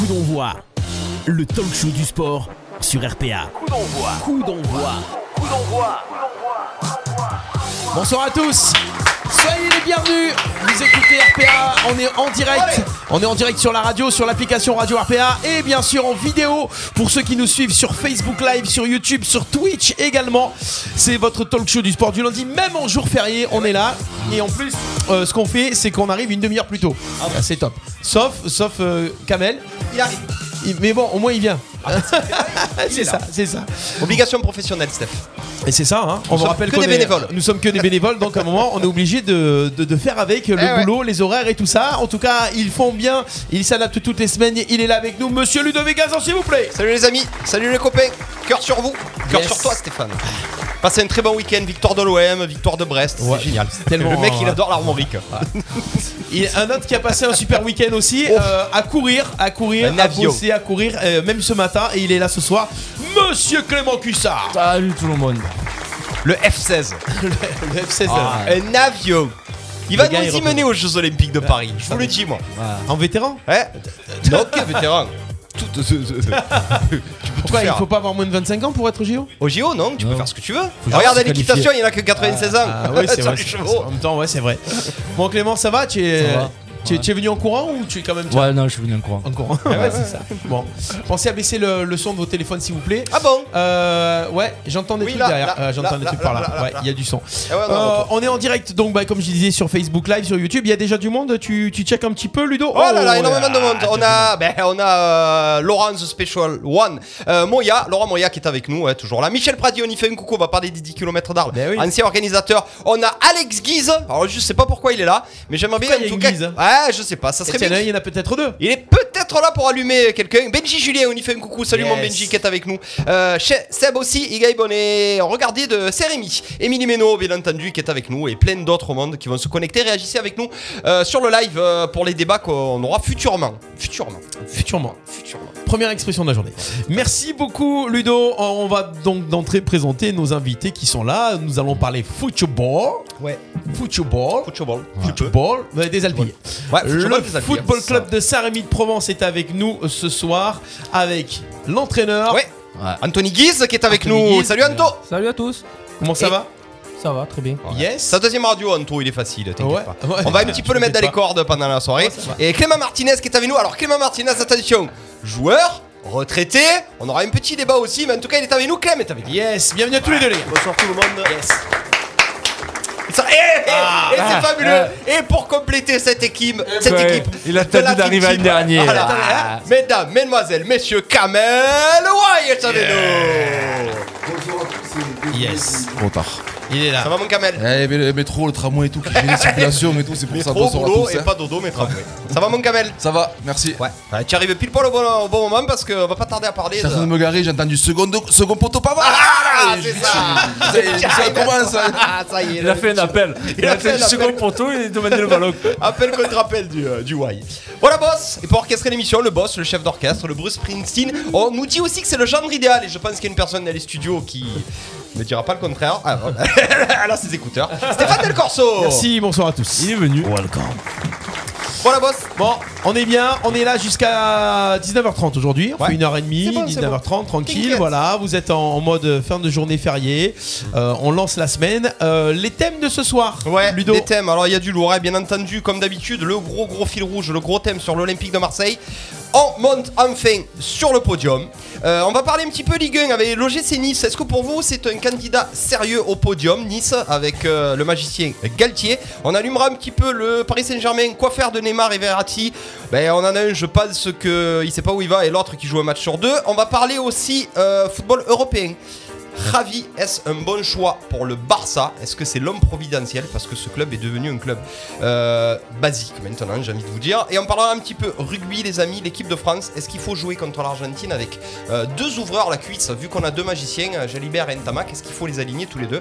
Coup d'envoi, le talk show du sport sur RPA. Coup d'envoi. Coup d'envoi. Coup d'envoi. Bonsoir à tous. Soyez les bienvenus. Vous écoutez RPA. On est en direct. On est en direct sur la radio, sur l'application Radio RPA et bien sûr en vidéo pour ceux qui nous suivent sur Facebook Live, sur YouTube, sur Twitch également. C'est votre talk show du sport du lundi, même en jour férié, on est là. Et en plus, euh, ce qu'on fait, c'est qu'on arrive une demi-heure plus tôt. Ah, c'est top. Sauf, sauf euh, Kamel. Il arrive. Il- mais bon, au moins il vient. c'est ça, c'est ça. Obligation professionnelle, Steph. Et c'est ça, hein. on vous rappelle que des est- bénévoles. Nous sommes que des bénévoles, donc à un moment, on est obligé de, de- de faire avec le Eh ouais. boulot, les horaires et tout ça. En tout cas, ils font bien, ils s'adaptent toutes les semaines. Il est là avec nous, monsieur Ludovic Gazan, s'il vous plaît. Salut les amis, salut les copains. Cœur sur vous, cœur Yes. sur toi, Stéphane. Passez un très bon week-end. Victoire de l'OM, victoire de Brest. Ouais. C'est génial. Tellement, le mec, il euh, adore l'armorique. Il un autre qui a passé un super week-end aussi, euh, à courir, à courir, à bosser, à courir, euh, même ce matin, et il est là ce soir, monsieur Clément Cussard. Salut tout le monde. Le F-16. le F16. Ah, Un avion. Il va Le nous y mener aux Jeux Olympiques de Paris. Je vous le dis, moi. En vétéran Hein Non, ok, vétéran. Tout, tu peux tout Pourquoi il faut pas avoir moins de 25 ans pour être au JO Au JO, non Tu peux Non. faire ce que tu veux. juste Regarde à se l'équitation, il y en a que 96 ans. Ah ouais, c'est Sur vrai. les c'est- chevaux. En même temps, ouais, c'est vrai. Bon, Clément, ça va Tu es, Ça va. Tu es- Ouais. tu es venu en courant ou tu es quand même. Ouais, non, je suis venu en courant. En courant. Ouais, c'est ça. Bon, pensez à baisser le, le son de vos téléphones, s'il vous plaît. Ah bon? Euh, ouais, j'entends des Oui, trucs là, derrière. là, Euh, j'entends là, des trucs là, par là. là, là, ouais, là. il y a du son. Ah ouais, non, Euh, retour. on est en direct, donc bah, comme je disais sur Facebook Live, sur YouTube, il y a déjà du monde. Tu, tu check un petit peu, Ludo? Oh là là, énormément de monde. On a, ben, on a euh, Laurence Special One, euh, Moya, Laurent Moya qui est avec nous, ouais, toujours là. Michel Pradi, on y fait un coucou, on va parler des 10 km d'Arles. Ben oui. Ancien organisateur. On a Alex Guise. Alors je sais pas pourquoi il est là, mais j'aimerais bien Pourquoi en il y a tout une cas. Guise? Ouais, je sais pas, ça serait bien. il y en a peut-être deux. Il est peut-être là pour allumer quelqu'un. Benji Julien, on y fait un coucou. Salut mon. Benji qui est avec nous. Euh, Seb aussi, Igaïb, on est regardé de Sérémy. Émilie Méno, bien entendu, qui est avec nous. Et plein d'autres mondes qui vont se connecter. Réagissez avec nous euh, sur le live euh, pour les débats qu'on aura futurement. Futurement. Futurement. Futurement. Première expression de la journée. Merci beaucoup, Ludo. On va donc d'entrée présenter nos invités qui sont là. Nous allons parler football. Ouais. Football. Football. Football des Alpilles. Ouais, Le football des Alpilles. Football Club de Saint-Rémy de Provence est avec nous ce soir avec l'entraîneur. Ouais. Anthony Guise qui est avec Anthony nous. Guise. Salut Anto. Salut à tous. Comment ça Et- va? Ça va, très bien. Yes. Sa deuxième radio, Anto, il est facile, t'inquiète Ouais, pas. ouais. On va un petit peu le mettre dans les cordes pendant la soirée. Ouais, ça va. Et Clément Martinez qui est avec nous. Alors Clément Martinez, attention, joueur, retraité. On aura un petit débat aussi, mais en tout cas, il est avec nous. Clem est avec nous. Yes. Bienvenue à tous les deux les gars. Bonsoir tout le monde. Yes. Ça- et et- Ah. et c'est fabuleux. Et pour compléter cette équipe, cette Ouais, équipe, il a de tenté la d'arriver team à une dernière. Voilà. Ah. Mesdames, mesdemoiselles, messieurs, Kamel Wyatt avec nous. Yes. Trop tard. Il est là. Ça va mon Kamel Eh, mais le métro, le tramway et tout, qui fait les circulations et tout, c'est pour ça. À boulot tous. et hein. pas dodo, mais tramway. Ça va mon Kamel Ça va, merci. Ouais. Ouais, tu arrives pile poil au bon, au bon moment parce qu'on va pas tarder à parler. Je suis en train de me garer, j'ai entendu second, second poteau pas mal. Ah, Et c'est ça. Ça y est, ça commence. hein. Ah, ça y est. Il a fait un appel. Il, a a fait un du second poteau et il demandait le ballon. Appel contre appel du, euh, du Y. Voilà, boss. Et pour orchestrer l'émission, le boss, le chef d'orchestre, le Bruce Springsteen. On nous dit aussi que c'est le genre idéal. Et je pense qu'il y a une personne dans les studios qui ne dira pas le contraire. Ah, voilà. Elle a ses écouteurs. Stéphane Del Corso. Merci, bonsoir à tous. Il est venu. Welcome. Voilà, boss. Bon, on est bien, on est là jusqu'à 19h30 aujourd'hui. On Ouais. fait une heure et demie, C'est bon, c'est 19h30, tranquille. Voilà, vous êtes en, en mode fin de journée fériée. Euh, on lance la semaine. Euh, les thèmes de ce soir, Ouais, Ludo. des thèmes. Alors il y a du lourd, hein, bien entendu, comme d'habitude, le gros gros fil rouge, le gros thème sur l'Olympique de Marseille. On monte enfin sur le podium. Euh, on va parler un petit peu Ligue 1 avec l'OGC Nice. Est-ce que pour vous c'est un candidat sérieux au podium Nice avec euh, le magicien Galtier? On allumera un petit peu le Paris Saint-Germain. Quoi faire de Neymar et Verratti? Ben on en a un, je pense que il sait pas où il va et l'autre qui joue un match sur deux. On va parler aussi euh, football européen. Javi, est-ce un bon choix pour le Barça? Est-ce que c'est l'homme providentiel? Parce que ce club est devenu un club euh, basique maintenant, j'ai envie de vous dire. Et on parlera un petit peu rugby, les amis, l'équipe de France. Est-ce qu'il faut jouer contre l'Argentine avec euh, deux ouvreurs à la cuisse Vu qu'on a deux magiciens, Jalibert et Ntamak, est-ce qu'il faut les aligner tous les deux?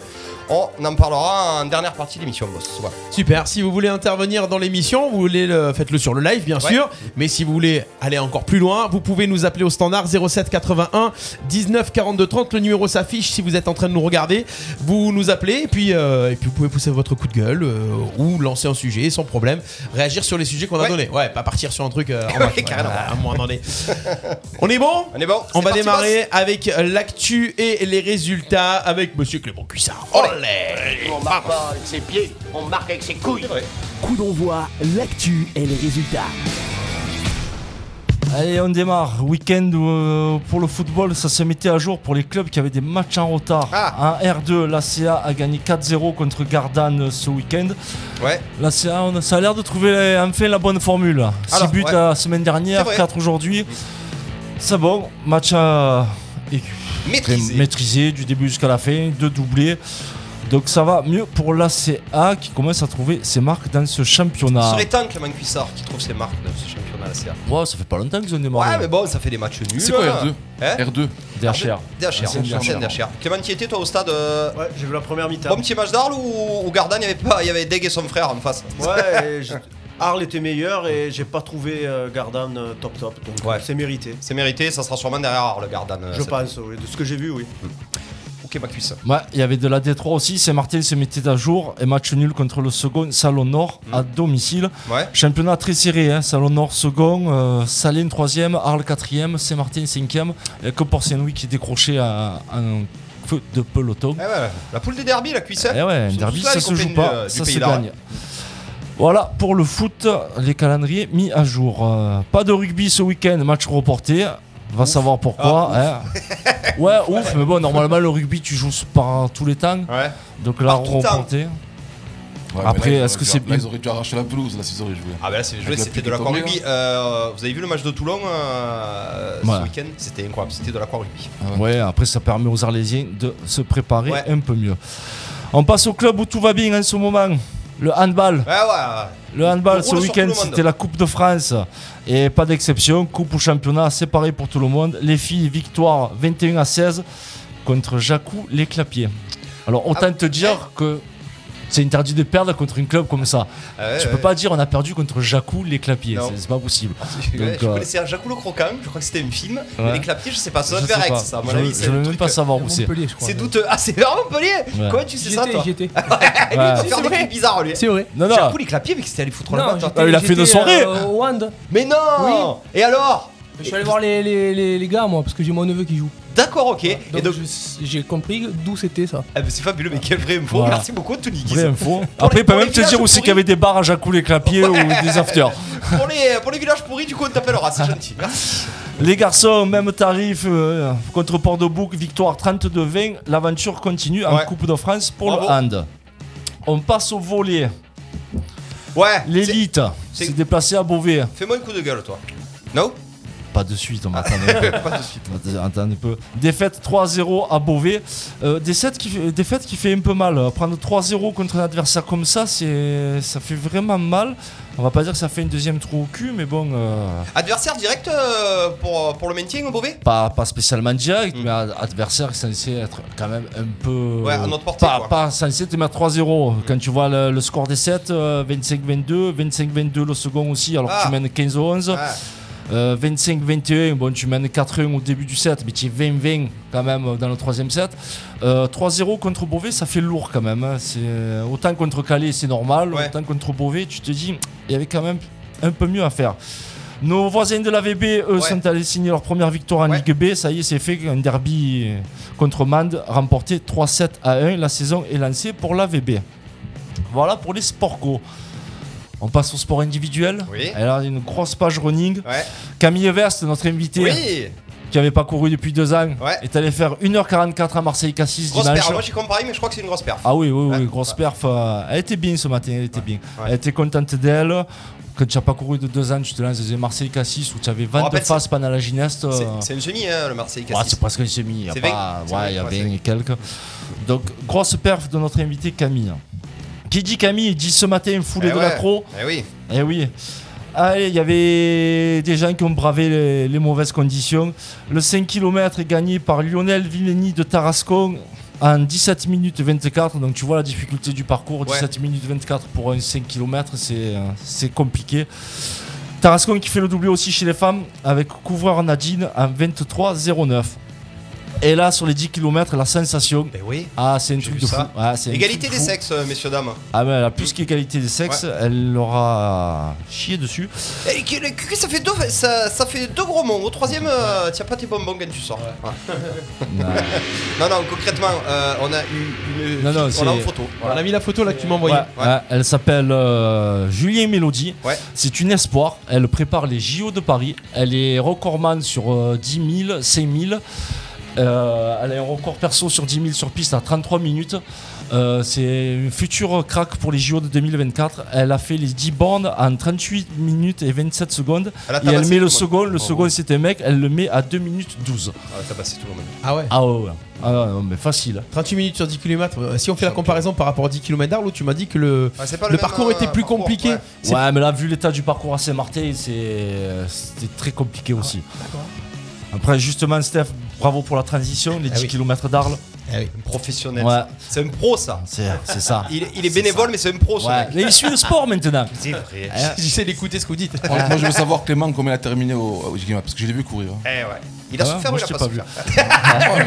On en parlera en dernière partie de l'émission, boss. Voilà. Super. Si vous voulez intervenir dans l'émission, vous voulez le, faites-le sur le live, bien Ouais. sûr. Mais si vous voulez aller encore plus loin, vous pouvez nous appeler au standard 07 81 19 42 30. Le numéro s'affiche Twitch si vous êtes en train de nous regarder. Vous nous appelez et puis, euh, et puis vous pouvez pousser votre coup de gueule euh, ou lancer un sujet sans problème. Réagir sur les sujets qu'on a Ouais. donnés. Ouais, pas partir sur un truc euh, en Ouais, marche. carrément. à un moment donné. On est bon? On est bon On va parti, démarrer avec l'actu et les résultats avec Monsieur Clément Cuissard. Olé On marque pas avec ses pieds, on marque avec ses couilles. Coup d'envoi, l'actu et les résultats. Allez, on démarre. Week-end euh, pour le football, ça se mettait à jour pour les clubs qui avaient des matchs en retard. Ah. En R2, l'ACA a gagné 4-0 contre Gardanne ce week-end. Ouais. L'ACA, ça a l'air de trouver enfin la bonne formule. 6 Alors, buts ouais. la semaine dernière, C'est vrai. 4 aujourd'hui. C'est bon, match à Maîtrisé. maîtrisé du début jusqu'à la fin, deux doublés. Donc ça va mieux pour l'ACA qui commence à trouver ses marques dans ce Ce championnat. serait temps Clément Cuissard qui trouve ses marques dans ce championnat la CA. Ouais, ça fait pas longtemps qu'ils ont démarré. Ouais, mais bon, ça fait des matchs nuls. C'est quoi hein. R2 Hein R2. DHR. DHR, DHR. Clément, tu étais toi au stade euh, Ouais, j'ai vu la première mi-temps. Bon petit match d'Arles ou au Gardanne, il y avait pas, il y avait Deg et son frère en face. Ouais, Arles était meilleur et j'ai pas trouvé euh, Gardan euh, top top, donc Ouais. c'est mérité. C'est mérité, ça sera sûrement derrière Arles, le Gardanne. euh, Je pense, oui, de ce que j'ai vu, oui. Ok, Ouais, il y avait de la D3 aussi. Saint-Martin se mettait à jour et match nul contre le second Salon Nord à domicile. Ouais. Championnat très serré, hein. Salon Nord second, euh, Salines troisième, Arles quatrième, Saint-Martin cinquième. A que pour Saint-Louis qui décrochait un, un feu de peloton. Eh ouais, la poule des derbies, la cuisse. hein. Eh ouais, un derby, ça se joue pas, du, euh, ça se gagne. Voilà pour le foot, les calendriers mis à jour. Euh, pas de rugby ce week-end, match reporté. Va savoir pourquoi. Ah, hein. Ouais, ouf, mais bon, normalement le rugby tu joues par tous les temps. Ouais. Donc là. Ouais, Après, est-ce que c'est Là, ils auraient dû arracher la pelouse, là, s'ils auraient joué. Ah bah là, c'est joué, c'était de qui la tombait, rugby. Euh, vous avez vu le match de Toulon euh, Ouais. ce week-end? C'était incroyable, c'était de la rugby. Ouais, après ça permet aux Arlésiens de se préparer Ouais. un peu mieux. On passe au club où tout va bien en ce moment. Le handball. Ouais, ouais. Le handball Le ce week-end, c'était la Coupe de France. Et pas d'exception, Coupe ou championnat, c'est pareil pour tout le monde. Les filles, victoire 21 à 16 contre Jacou les Clapiers. Alors autant Ah, te dire que c'est interdit de perdre contre un club comme ça. Ah ouais, tu ouais. peux pas dire on a perdu contre Jacou les Clapiers, c'est c'est pas possible. Ouais, Donc, je euh, connaissais un Jacques le Croquant, je crois que c'était un film. Mais les clapiers, je sais pas, ça doit Aix, pas. ça. À mon Je- avis, je c'est veux le même pas euh, savoir où c'est. Montpellier, je crois. C'est douteux. Ah, c'est vers Montpellier Ouais. Comment tu sais ça, toi faire des trucs bizarres, lui. C'est vrai. Non, non. Jacques les clapiers, mais que c'était allé foutre là-bas, toi. j'étais- Ah, il a fait une soirée. euh, au Wand. Mais non Et alors Je suis allé voir les, les, les, les gars, moi, parce que j'ai mon neveu qui joue. D'accord, ok. Et Donc, j'ai compris d'où c'était ça. ah, c'est fabuleux, mais quelle vraie info. Voilà. Merci beaucoup, Tony. Vraie info. Après, il peut pour même te dire où c'est qu'il y avait des bars à Jacou les Clapiers ou des afters. pour, les, pour les villages pourris, du coup, on t'appellera, c'est gentil. Merci. Les garçons, même tarif euh, contre Port-de-Bouc, victoire 32-20. L'aventure continue en Ouais. Coupe de France pour Bravo. le hand. On passe au volet. Ouais. L'élite c'est- s'est déplacée à Beauvais. Fais-moi un coup de gueule, toi. Non? Pas de suite, on va attendre un peu. Pas de suite. On va attendre un peu. Défaite 3-0 à Beauvais. Euh, défaite, qui, défaite qui fait un peu mal. Prendre 3-0 contre un adversaire comme ça, c'est, ça fait vraiment mal. On va pas dire que ça fait une deuxième trou au cul, mais bon. euh, Adversaire direct euh, pour, pour le maintien au Beauvais? Pas, pas spécialement direct, Mm. mais ad- adversaire censé être quand même un peu. Ouais, à notre portée, Pas, quoi. pas censé te mettre 3-0. Quand tu vois le, le score des 7, 25-22, 25-22 le second aussi, alors Ah. que tu mènes 15-11. Ouais. Euh, 25-21, bon, tu mènes 4-1 au début du set, mais tu es 20-20 quand même dans le troisième set. Euh, 3-0 contre Beauvais, ça fait lourd quand même. hein. C'est, autant contre Calais, c'est normal. Ouais. Autant contre Beauvais, tu te dis, il y avait quand même un peu mieux à faire. Nos voisins de la VB, eux, Ouais. sont allés signer leur première victoire en Ouais. Ligue B. Ça y est, c'est fait. Un derby contre Mande, remporté 3-7 à 1. La saison est lancée pour la VB. Voilà pour les sports co. On passe au sport individuel. Oui. Alors, une grosse page running. Ouais. Camille Verst, notre invité, Oui qui n'avait pas couru depuis deux ans, Ouais. est allé faire 1h44 à Marseille Cassis Grosse dimanche. perf. Moi, j'ai comparé, mais je crois que c'est une grosse perf. Ah oui, oui, oui, Ouais. grosse perf. euh, elle était bien ce matin, elle était bien. Elle était contente d'elle. Quand tu n'as pas couru de deux ans, tu te lances dans Marseille Cassis où tu avais 20 de rappelle, face pendant la gymnaste. C'est- euh, une semi, hein, le Marseille Ouais, Cassis. c'est presque un semi. Il y a C'est pas- 20. C'est Ouais, il y a 20, 20 ouais, et quelques. Donc, grosse perf de notre invité Camille. Qui dit Camille dit ce matin foulée Eh de ouais. l'accro. Eh oui. Eh oui. Allez, il y avait des gens qui ont bravé les, les mauvaises conditions. Le 5 km est gagné par Lionel Villeni de Tarascon en 17 minutes 24. Donc tu vois la difficulté du parcours. Ouais. 17 minutes 24 pour un 5 km, c'est c'est compliqué. Tarascon qui fait le doublé aussi chez les femmes avec couvreur Nadine en 23-09. Et là, sur les 10 km, la sensation. Ben oui. Ah, c'est un J'ai truc de fou. Ouais, un Égalité truc des fou. sexes, euh, messieurs, dames. Ah, mais elle a plus qu'égalité des sexes. Elle l'aura chié dessus. Et que- que- que ça fait deux, ça, ça fait deux gros mots. Au troisième, euh, tiens pas tes bonbons quand tu sors. Ouais. non, non, concrètement, euh, on a eu une. Non, non, on a une c'est- photo. On a mis la photo là que tu m'as envoyée. Ouais, ouais, elle s'appelle euh, Julien Mélodie. Ouais. C'est une espoir. Elle prépare les JO de Paris. Elle est recordman sur euh, 10 000, 5 000. Euh, elle a un record perso sur 10 000 sur piste à 33 minutes. Euh, c'est une future crack pour les JO de 2024. Elle a fait les 10 bornes en 38 minutes et 27 secondes. Elle et elle met le second. Le second, c'était un mec. Elle le met à 2 minutes 12. Ah, tout le monde. Ah ouais. Ah ouais, ouais. Ah non, mais facile. 38 minutes sur 10 km. Si on fait la comparaison par rapport aux 10 km d'Arles, tu m'as dit que le, même, parcours euh, était plus parcours, compliqué. ouais. Mais là, vu l'état du parcours à Saint-Martin, c'est- c'était très compliqué aussi. Après, justement, Steph, bravo pour la transition, les Ah 10 oui. km d'Arles. Un professionnel. Ouais. C'est un pro, ça. C'est c'est ça. Il, il est bénévole, mais c'est un pro, ce Ouais. mec. Il suit le sport maintenant. C'est vrai. J'essaie d'écouter ce que vous dites. Moi, moi, je veux savoir Clément comment il a terminé au, au Gigama, parce que je l'ai vu courir. hein. Eh ouais. Il a Ah, souffert ou moi, il a je pas, pas souffert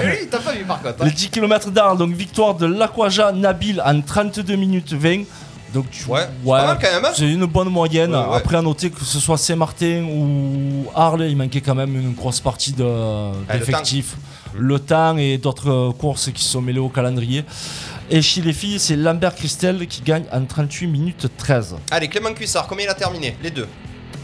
Lui, t'as pas vu par contre. hein. Les 10 km d'Arles, donc victoire de l'Aquaja Nabil en 32 minutes 20. Donc, tu- Ouais, c'est quand même, hein. c'est une bonne moyenne. Ouais, ouais. Après, à noter que ce soit Saint-Martin ou Arles, il manquait quand même une grosse partie de- Ah, le d'effectifs. le, temps et d'autres euh, courses qui sont mêlées au calendrier. Et chez les filles, c'est Lambert Christel qui gagne en 38 minutes 13. Allez, Clément Cuissard, combien il a terminé? Les deux.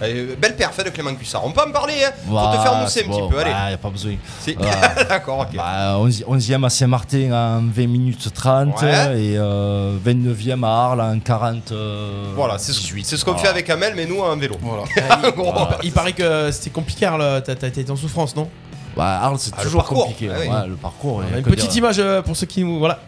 Allez, belle perf hein, de Clément Cuissard. On peut en parler, hein Faut te faire mousser un petit peu, allez. Il n'y a pas besoin. D'accord, ok. Bah, 11, 11e à Saint-Martin en 20 minutes 30 Ouais. et euh, 29e à Arles en 40. euh, Voilà, c'est ce, 18. c'est ce qu'on Voilà. fait avec Amel, mais nous en vélo. Voilà. il, paraît que c'était compliqué, Arles. T'as été en souffrance, non? Bah, Arles, c'est Ah, le toujours parcours. compliqué. Ah oui. Ouais, le parcours. Y Une petite dire. image euh, pour ceux qui nous. Voilà.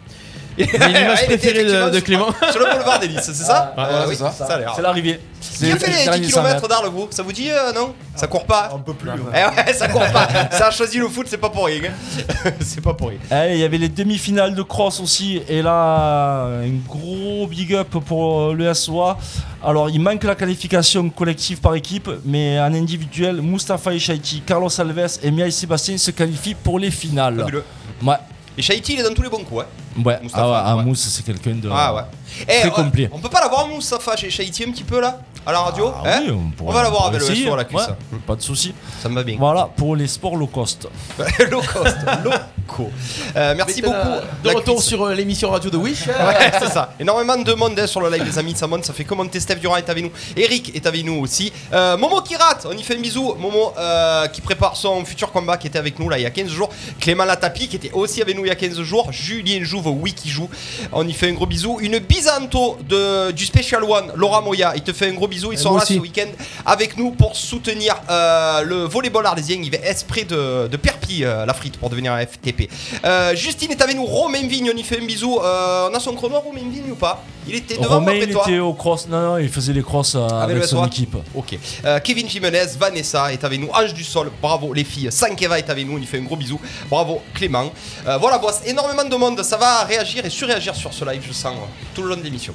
Il y a une Ah, image il était préférée de, Clément. Sur le boulevard des Lys, c'est ça Ah, Voilà, oui, c'est ça. ça a l'air. C'est l'arrivée. Qui a fait les 10 km d'Arles, vous Ça vous dit, euh, non? Ça court pas? Un peu plus. ouais. Eh ouais, ça court pas. Ça a choisi le foot, c'est pas pour rien. hein. c'est pas pour rien. Il y avait les demi-finales de cross aussi. Et là, un gros big up pour euh, le SOA. Alors, il manque la qualification collective par équipe, mais en individuel, Mustafa Echaiti, Carlos Alves et Miaï Sébastien se qualifient pour les finales. Fabuleux. Ouais, Et Shaiti, il est dans tous les bons coups. Hein. ouais. Ah ouais, ah, ouais. Mousse, c'est quelqu'un de. Ah ouais. Eh, Très euh, complet. On peut pas l'avoir, Moustapha, chez Shaiti un petit peu là? À la radio Ah hein oui, On pourrait- va l'avoir avec le essayer. SO à la cuisse. Ouais, Pas de souci. Ça me va bien. Voilà pour les sports low cost. low cost, loco. Euh, merci beaucoup. De retour cuisse. sur euh, l'émission radio de Wish. Ouais, c'est ça. Énormément de monde hein, sur le live, les amis. Ça monte, ça fait commenter. Steph Durand est avec nous. Eric est avec nous aussi. Euh, Momo qui rate, on y fait un bisou. Momo euh, qui prépare son futur combat qui était avec nous là il y a 15 jours. Clément Latapi qui était aussi avec nous il y a 15 jours. Julien Jouve, oui, qui joue. On y fait un gros bisou. Une bisanto de, du Special One, Laura Moya. Il te fait un gros bisou. Il Et sera moi là ce week-end avec nous pour soutenir euh, le volleyball arlésien. Il va esprit de, de Perpi, euh, la frite, pour devenir un FTP. Euh, Justine est avec nous. Romain Vigne, on y fait un bisou. Euh, on a son chrono, Romain Vigne ou pas? Il était devant Romain, après il toi était au cross. Non, non, il faisait les crosses euh, Avec avec, le son équipe. Ok. Euh, Kevin Jimenez, Vanessa est avec nous. Ange du Sol, bravo les filles. Sankeva est avec nous, on y fait un gros bisou. Bravo Clément. Euh, voilà, boss, énormément de monde. Ça va réagir et surréagir sur ce live, je sens, tout le long de l'émission.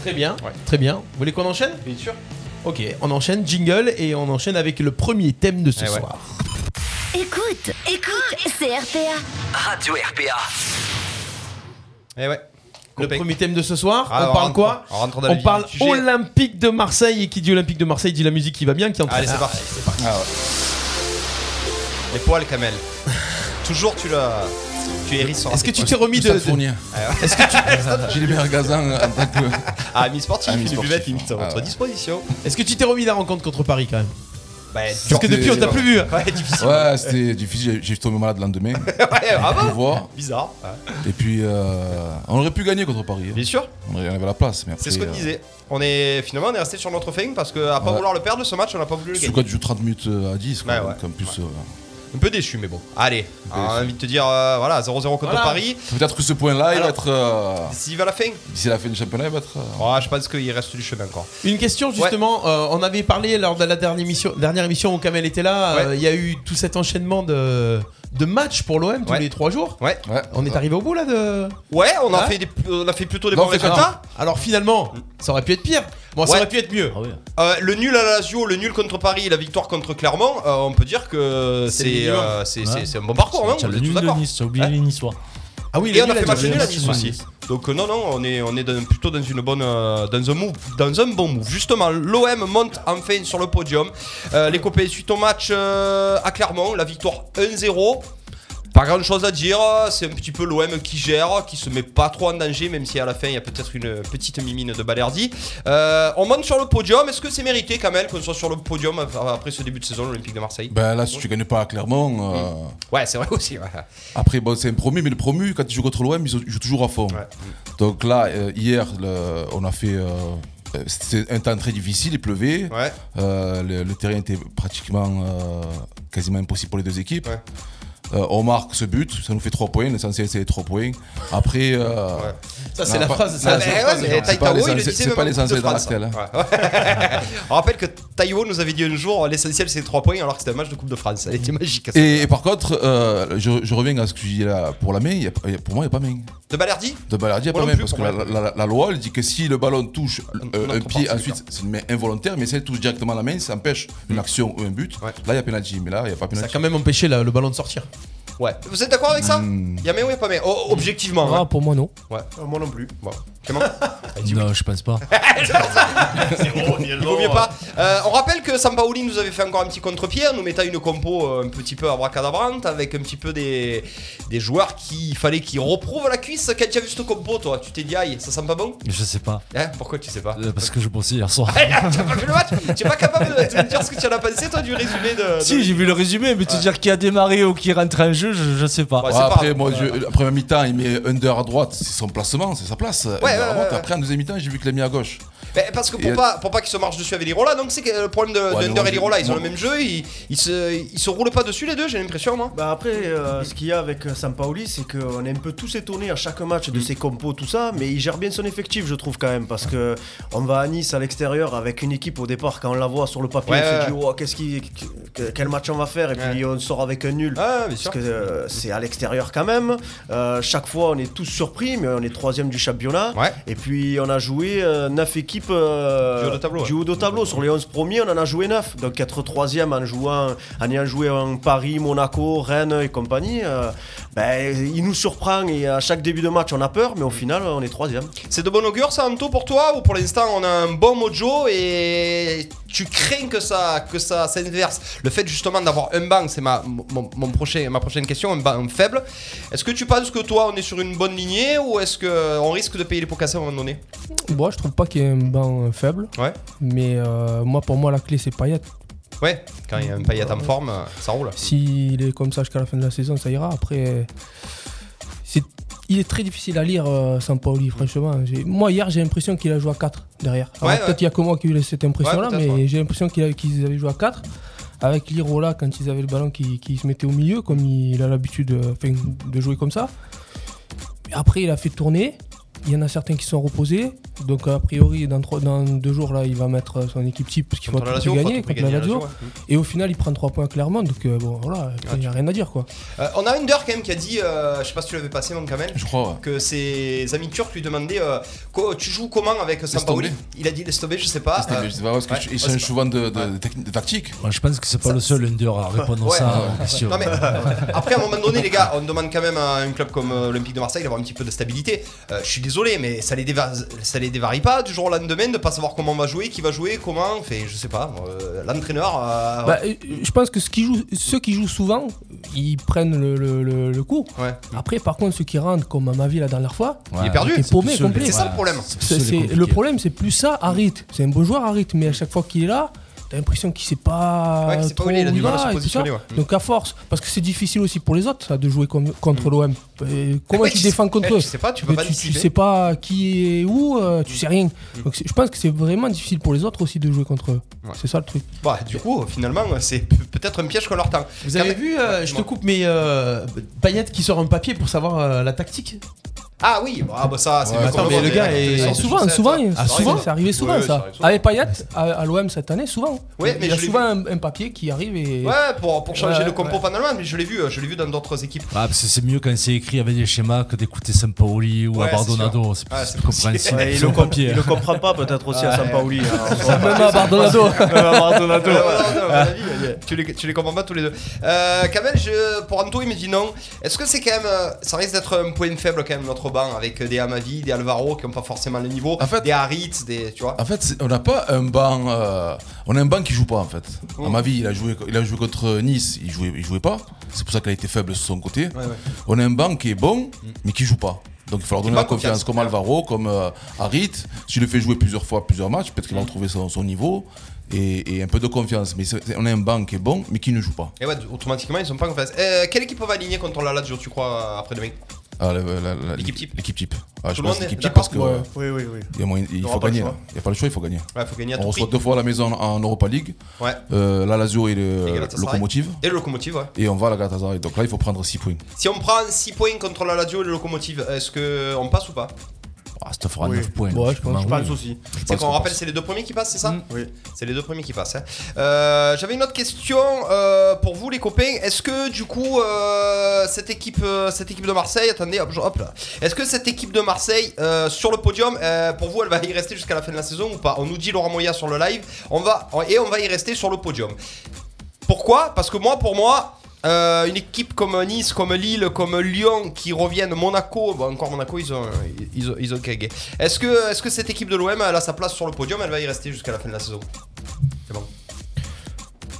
Très bien. Ouais. Très bien. Vous voulez qu'on enchaîne? Bien sûr. Ok, on enchaîne jingle et on enchaîne avec le premier thème de ce Eh ouais. soir. Écoute, écoute, c'est RPA. Radio RPA. Eh ouais. Le premier thème de ce soir, Ah, on parle rentre- quoi? on rentre dans le On vif parle. Olympique de Marseille et qui dit Olympique de Marseille dit la musique qui va bien, qui entraîne. Allez, c'est parti. Ah ouais. Les poils, Kamel. Toujours, tu l'as. Tu hérisses Est-ce que tu t'es remis de, de- Fournier. Est-ce que tu Gilbert Gazan en tant que. Ah, mi sportif, Ah, une mi-sportif. buvette limite à Ah, votre ouais. disposition. est-ce que tu t'es remis de la rencontre contre Paris quand même Bah, Parce que depuis on t'a plus vu. hein. Ouais, difficile. Ouais, c'était difficile. j'ai- J'ai tombé malade le lendemain. Ouais, ah vois. Bizarre. Ouais. Et puis, euh, on aurait pu gagner contre Paris. hein. Bien sûr. On avait la place. mais après, C'est ce qu'on euh, disait. On est finalement on est resté sur notre fin parce que à pas Ouais. vouloir le perdre ce match, on n'a pas voulu le Surtout gagner. quand tu joues 30 minutes euh, à 10. Quoi, Ouais, ouais. donc en plus, euh, Un peu déçu mais bon. Allez, on a envie de te dire euh, voilà 0-0 contre Voilà. Paris. peut-être que ce point-là, il Alors- va être. euh, S'il va à la fin, D'ici la fin du championnat, il va être. euh, Ouais, je pense qu'il reste du chemin encore. Une question justement, euh, on avait parlé lors de la dernière émission, dernière émission où Kamel était là, Ouais. euh, il y a eu tout cet enchaînement de, de matchs pour l'OM tous Ouais. les trois jours. Ouais. Ouais. On est arrivé au bout là de... Ouais, on a fait des, on a fait plutôt des Non, bons résultats. Alors finalement, ça aurait pu être pire. Bon, ça Ouais. aurait pu être mieux. Euh, le nul à la Lazio, le nul contre Paris, et la victoire contre Clermont, euh, on peut dire que C'est c'est minimum. euh, c'est- Ouais. c'est- c'est un bon parcours, non T'as Vous le êtes nul tous de d'accord Nice, t'as oublié les Niçois. Ah oui, Et on a fait match nul à aussi. Nice aussi. Donc euh, non, non, on est, on est dans- plutôt dans une bonne, euh, dans un move, dans un bon move. Justement, l'OM monte enfin sur le podium. Euh, les copains, suite au match euh, à Clermont, la victoire 1-0. Pas grand chose à dire, c'est un petit peu l'OM qui gère, qui se met pas trop en danger, même si à la fin il y a peut-être une petite mimine de Balerdi. Euh, on monte sur le podium, est-ce que c'est mérité, Kamel, qu'on soit sur le podium après ce début de saison, l'Olympique de Marseille? Ben là, si tu gagnes pas à Clermont. euh, Ouais, c'est vrai aussi. ouais. Après, bon, c'est un promu, mais le promu, quand il joue contre l'OM, il joue- il joue toujours à fond. Donc là, euh, hier, le- on a fait. euh, C'était un temps très difficile, il pleuvait. Ouais. Euh, le, le terrain était pratiquement euh, quasiment impossible pour les deux équipes. Euh, on marque ce but, ça nous fait 3 points. L'essentiel, c'est les 3 points. Après. euh, Ça, c'est non, la phrase, c'est pas l'essentiel- dans l'actel. hein. Ouais. On rappelle que Taïwo nous avait dit un jour l'essentiel c'est 3 points alors que c'était un match de Coupe de France. Ça a été magique. Et, et par contre, euh, je, je reviens à ce que je dis là pour la main. il y a pas- il y a- pour moi, il n'y a pas main. De Balerdi De Balardi, il n'y a pas main. Parce que la, moi. la- la loi, elle dit que si le ballon touche un pied, ensuite, c'est une main involontaire, mais si elle touche directement la main, ça empêche une action ou un but. Là, il y a penalty, mais là, il n'y a pas Ça a penalty. quand même empêché le ballon de sortir. Ouais. Vous êtes d'accord avec ça Hmm. Il y a main ou il y a pas main Oh, Objectivement. Ah, hein. pour moi, non. Ouais. moi non plus. Bon. Clément Non, je pense pas. Il vaut mieux pas. Euh, on rappelle que Sampaoli nous avait fait encore un petit contre-pied en nous mettant une compo euh, un petit peu abracadabrante avec un petit peu des, des joueurs qui il fallait qu'ils reprouvent la cuisse. Quand tu as vu cette compo, toi, tu t'es dit aïe, ça sent pas bon? Je sais pas. Hein? Pourquoi tu sais pas? Euh, Parce que je bossais hier soir. tu as pas vu le match? Tu es pas capable de de me dire ce que tu en as pensé, toi, du résumé de. de- Si, j'ai vu le résumé, mais te dire qui a démarré ou qui rentre en jeu, je, je sais pas. Ouais, Ouais, c'est pas après, grave. moi, je, la première mi-temps, il met under à droite, c'est son placement, c'est sa place. Ouais, à droite. Après, en deuxième mi-temps, j'ai vu qu'il l'a mis à gauche. Parce que pour Et- pas, pour pas qu'ils se marchent dessus avec l'Irola, donc c'est que le problème de, Ouais, de Under et l'Irola, ils ont moi- le même jeu, ils, ils, se, ils se roulent pas dessus les deux, j'ai l'impression, moi. Bah après, euh, ce qu'il y a avec euh, Sampaoli, c'est qu'on est un peu tous étonnés à chaque match Mm. de ses compos, tout ça, mais il gère bien son effectif, je trouve quand même, parce que on va à Nice à l'extérieur avec une équipe au départ, quand on la voit sur le papier, Ouais, on se dit oh, qu'est-ce qui, que- quel match on va faire, et puis on sort avec un nul. parce sûr. que euh, c'est à l'extérieur quand même. Euh, chaque fois, on est tous surpris, mais on est troisième du championnat. Et puis on a joué 9 équipes euh, Du haut de tableau, du haut de tableau. Sur les 11 premiers, on en a joué 9. Donc être troisième en jouant, en ayant joué en Paris, Monaco, Rennes et compagnie, euh, ben, il nous surprend et à chaque début de match, on a peur, mais au final, on est troisième. C'est de bon augure ça, Anto, pour toi Ou pour l'instant, on a un bon mojo et tu crains que ça, que ça s'inverse Le fait justement d'avoir un banc, c'est ma, mon, mon prochain, ma prochaine question, un banc faible. Est-ce que tu penses que toi, on est sur une bonne lignée ou est-ce qu'on risque de payer les pots cassés à un moment donné? Bon, je trouve pas qu'il y ait un banc faible. Ouais. Mais euh, moi, pour moi, la clé, c'est Payet. Ouais, quand il y a un paillette en forme, euh, ça roule. S'il est comme ça jusqu'à la fin de la saison, ça ira. Après, c'est, il est très difficile à lire, euh, Sampaoli, franchement. J'ai- Moi, hier, j'ai l'impression qu'il a joué à 4 derrière. Ouais, peut-être qu'il y a que moi qui ai eu cette impression-là, Ouais, mais j'ai l'impression qu'ils avaient joué à 4. Avec l'Irola, quand ils avaient le ballon qui, qui se mettait au milieu, comme il a l'habitude euh, de jouer comme ça. Après, il a fait tourner. Il y en a certains qui sont reposés. Donc, a priori, dans, trois- dans deux jours, là, il va mettre son équipe type parce qu'il faut tout gagner contre la à Lazio. Ouais. Et au final, il prend 3 points clairement. Donc, euh, bon, voilà, il n'y a rien à dire, quoi. Euh, on a Under quand même qui a dit, euh, je sais pas si tu l'avais passé mon Kamel, Je crois, ouais. que ses amis turcs lui demandaient euh, tu joues comment avec Sampaoli? Il a dit laisse tomber, je sais pas. Euh, je sais pas, parce ouais, souvent de, de, de technique- de tactique. Moi, je pense que c'est pas le seul under à répondre Ouais. ça aux questions. Après, à un moment donné, les gars, on demande quand même à un club comme l'Olympique de Marseille d'avoir un petit peu de stabilité. Je suis désolé, mais ça les, déva- ça les dévarie pas du jour au lendemain de pas savoir comment on va jouer, qui va jouer, comment. Enfin, je sais pas. euh, L'entraîneur. euh, Bah, euh, je pense que ce qui joue, ceux qui jouent souvent, ils prennent le, le- le- le coup. Après, par contre, ceux qui rentrent, comme à ma vie la dernière fois, Il est perdu. C'est paumé c'est ça le problème. Le problème, c'est plus ça, Harit. C'est un beau joueur, Harit, mais à chaque fois qu'il est là, t'as l'impression qu'il sait pas. Ouais, qu'il sait pas trop où il est, il a du mal à se positionner, ouais. Mm. Donc à force, parce que c'est difficile aussi pour les autres ça, de jouer comme- contre l'OM. Et Comment Ouais, tu tu défends contre ouais, eux tu sais pas, tu peux pas tu, sais pas qui est où, euh, tu sais rien. Mm. Donc je pense que c'est vraiment difficile pour les autres aussi de jouer contre eux. C'est ça le truc. Bah, du coup, finalement, c'est pe- peut-être un piège qu'on leur tend. Vous avez vu, euh, je te coupe, mais euh, Payet qui sort un papier pour savoir euh, la tactique? Ah oui, ah bah ça, c'est Ouais, attends, mais le gars est- souvent, souvent, ça. Ah, souvent, c'est arrivé souvent Ouais, ça. ça arrive souvent. Avec Payet, à, à l'OM cette année, souvent. Ouais, mais il y a souvent un, un papier qui arrive et. Ouais, pour, pour changer Ouais, le compo ouais. finalement, mais je l'ai vu, je l'ai vu dans d'autres équipes. Ah, parce que c'est mieux quand c'est écrit avec des schémas que d'écouter Sampaoli ou Ouais, Abardonado. C'est plus c'est compréhensible. Il, le papier. il le comprend pas peut-être aussi à Sampaoli. hein. Même à Bardonado. Bardonado. Tu, les, tu les comprends pas tous les deux. Euh, Kamel, je, pour Anto, il me dit non. Est-ce que c'est quand même. euh, Ça risque d'être un point faible quand même, notre avec des Amavi, des Alvaro qui n'ont pas forcément le niveau, En fait- des Haritz, des. Tu vois En fait, on n'a pas un banc. euh, on a un banc qui joue pas en fait. À ma vie, il a joué, il a joué contre Nice, il jouait, il jouait pas. C'est pour ça qu'il a été faible sur son côté. On a un banc qui est bon, mais qui joue pas. Donc il faut leur donner la confiance, confiance. comme Alvaro, comme euh, Harit. Si le fais jouer plusieurs fois, plusieurs matchs, peut-être qu'il va retrouver son, son niveau et, et un peu de confiance. Mais on a un banc qui est bon, mais qui ne joue pas. Et ouais, automatiquement, ils sont pas en face. Euh, quelle équipe on va aligner contre la Lazio, tu crois, après-demain Ah, L'équipe type. L'équipe type. Ah, je Tout le pense monde est l'équipe type parce que Ouais. euh, Oui, oui, oui. il y a moyen- il aura faut gagner. là. Il n'y a pas le choix, il faut gagner. Ouais, faut gagner à On tout reçoit prix. deux fois à la maison en, Europa League. Ouais. Euh, la Lazio et le Galatasaray. Locomotive. Et le locomotive, ouais. Et on va à la Galatasaray. Donc là, il faut prendre 6 points. Si on prend 6 points contre la Lazio et le locomotive, est-ce qu'on passe ou pas? Ah, ça te fera Oui. 9 points. Ouais, je logiquement, Je pense aussi. C'est pense qu'on rappelle, c'est les deux premiers qui passent, c'est ça Oui. C'est les deux premiers qui passent. hein. Euh, J'avais une autre question euh, pour vous, les copains. Est-ce que du coup, euh, cette équipe, cette équipe de Marseille, attendez, hop, là. Est-ce que cette équipe de Marseille sur le podium, pour vous, elle va y rester jusqu'à la fin de la saison ou pas On nous dit Laurent Moya sur le live. On va et on va y rester sur le podium. Pourquoi? Parce que moi, pour moi. Euh, une équipe comme Nice, comme Lille, comme Lyon qui reviennent, Monaco, bon, encore Monaco, ils ont, ils ont, ils ont cagué. Est-ce que, est-ce que cette équipe de l'OM, elle a sa place sur le podium, elle va y rester jusqu'à la fin de la saison? C'est bon.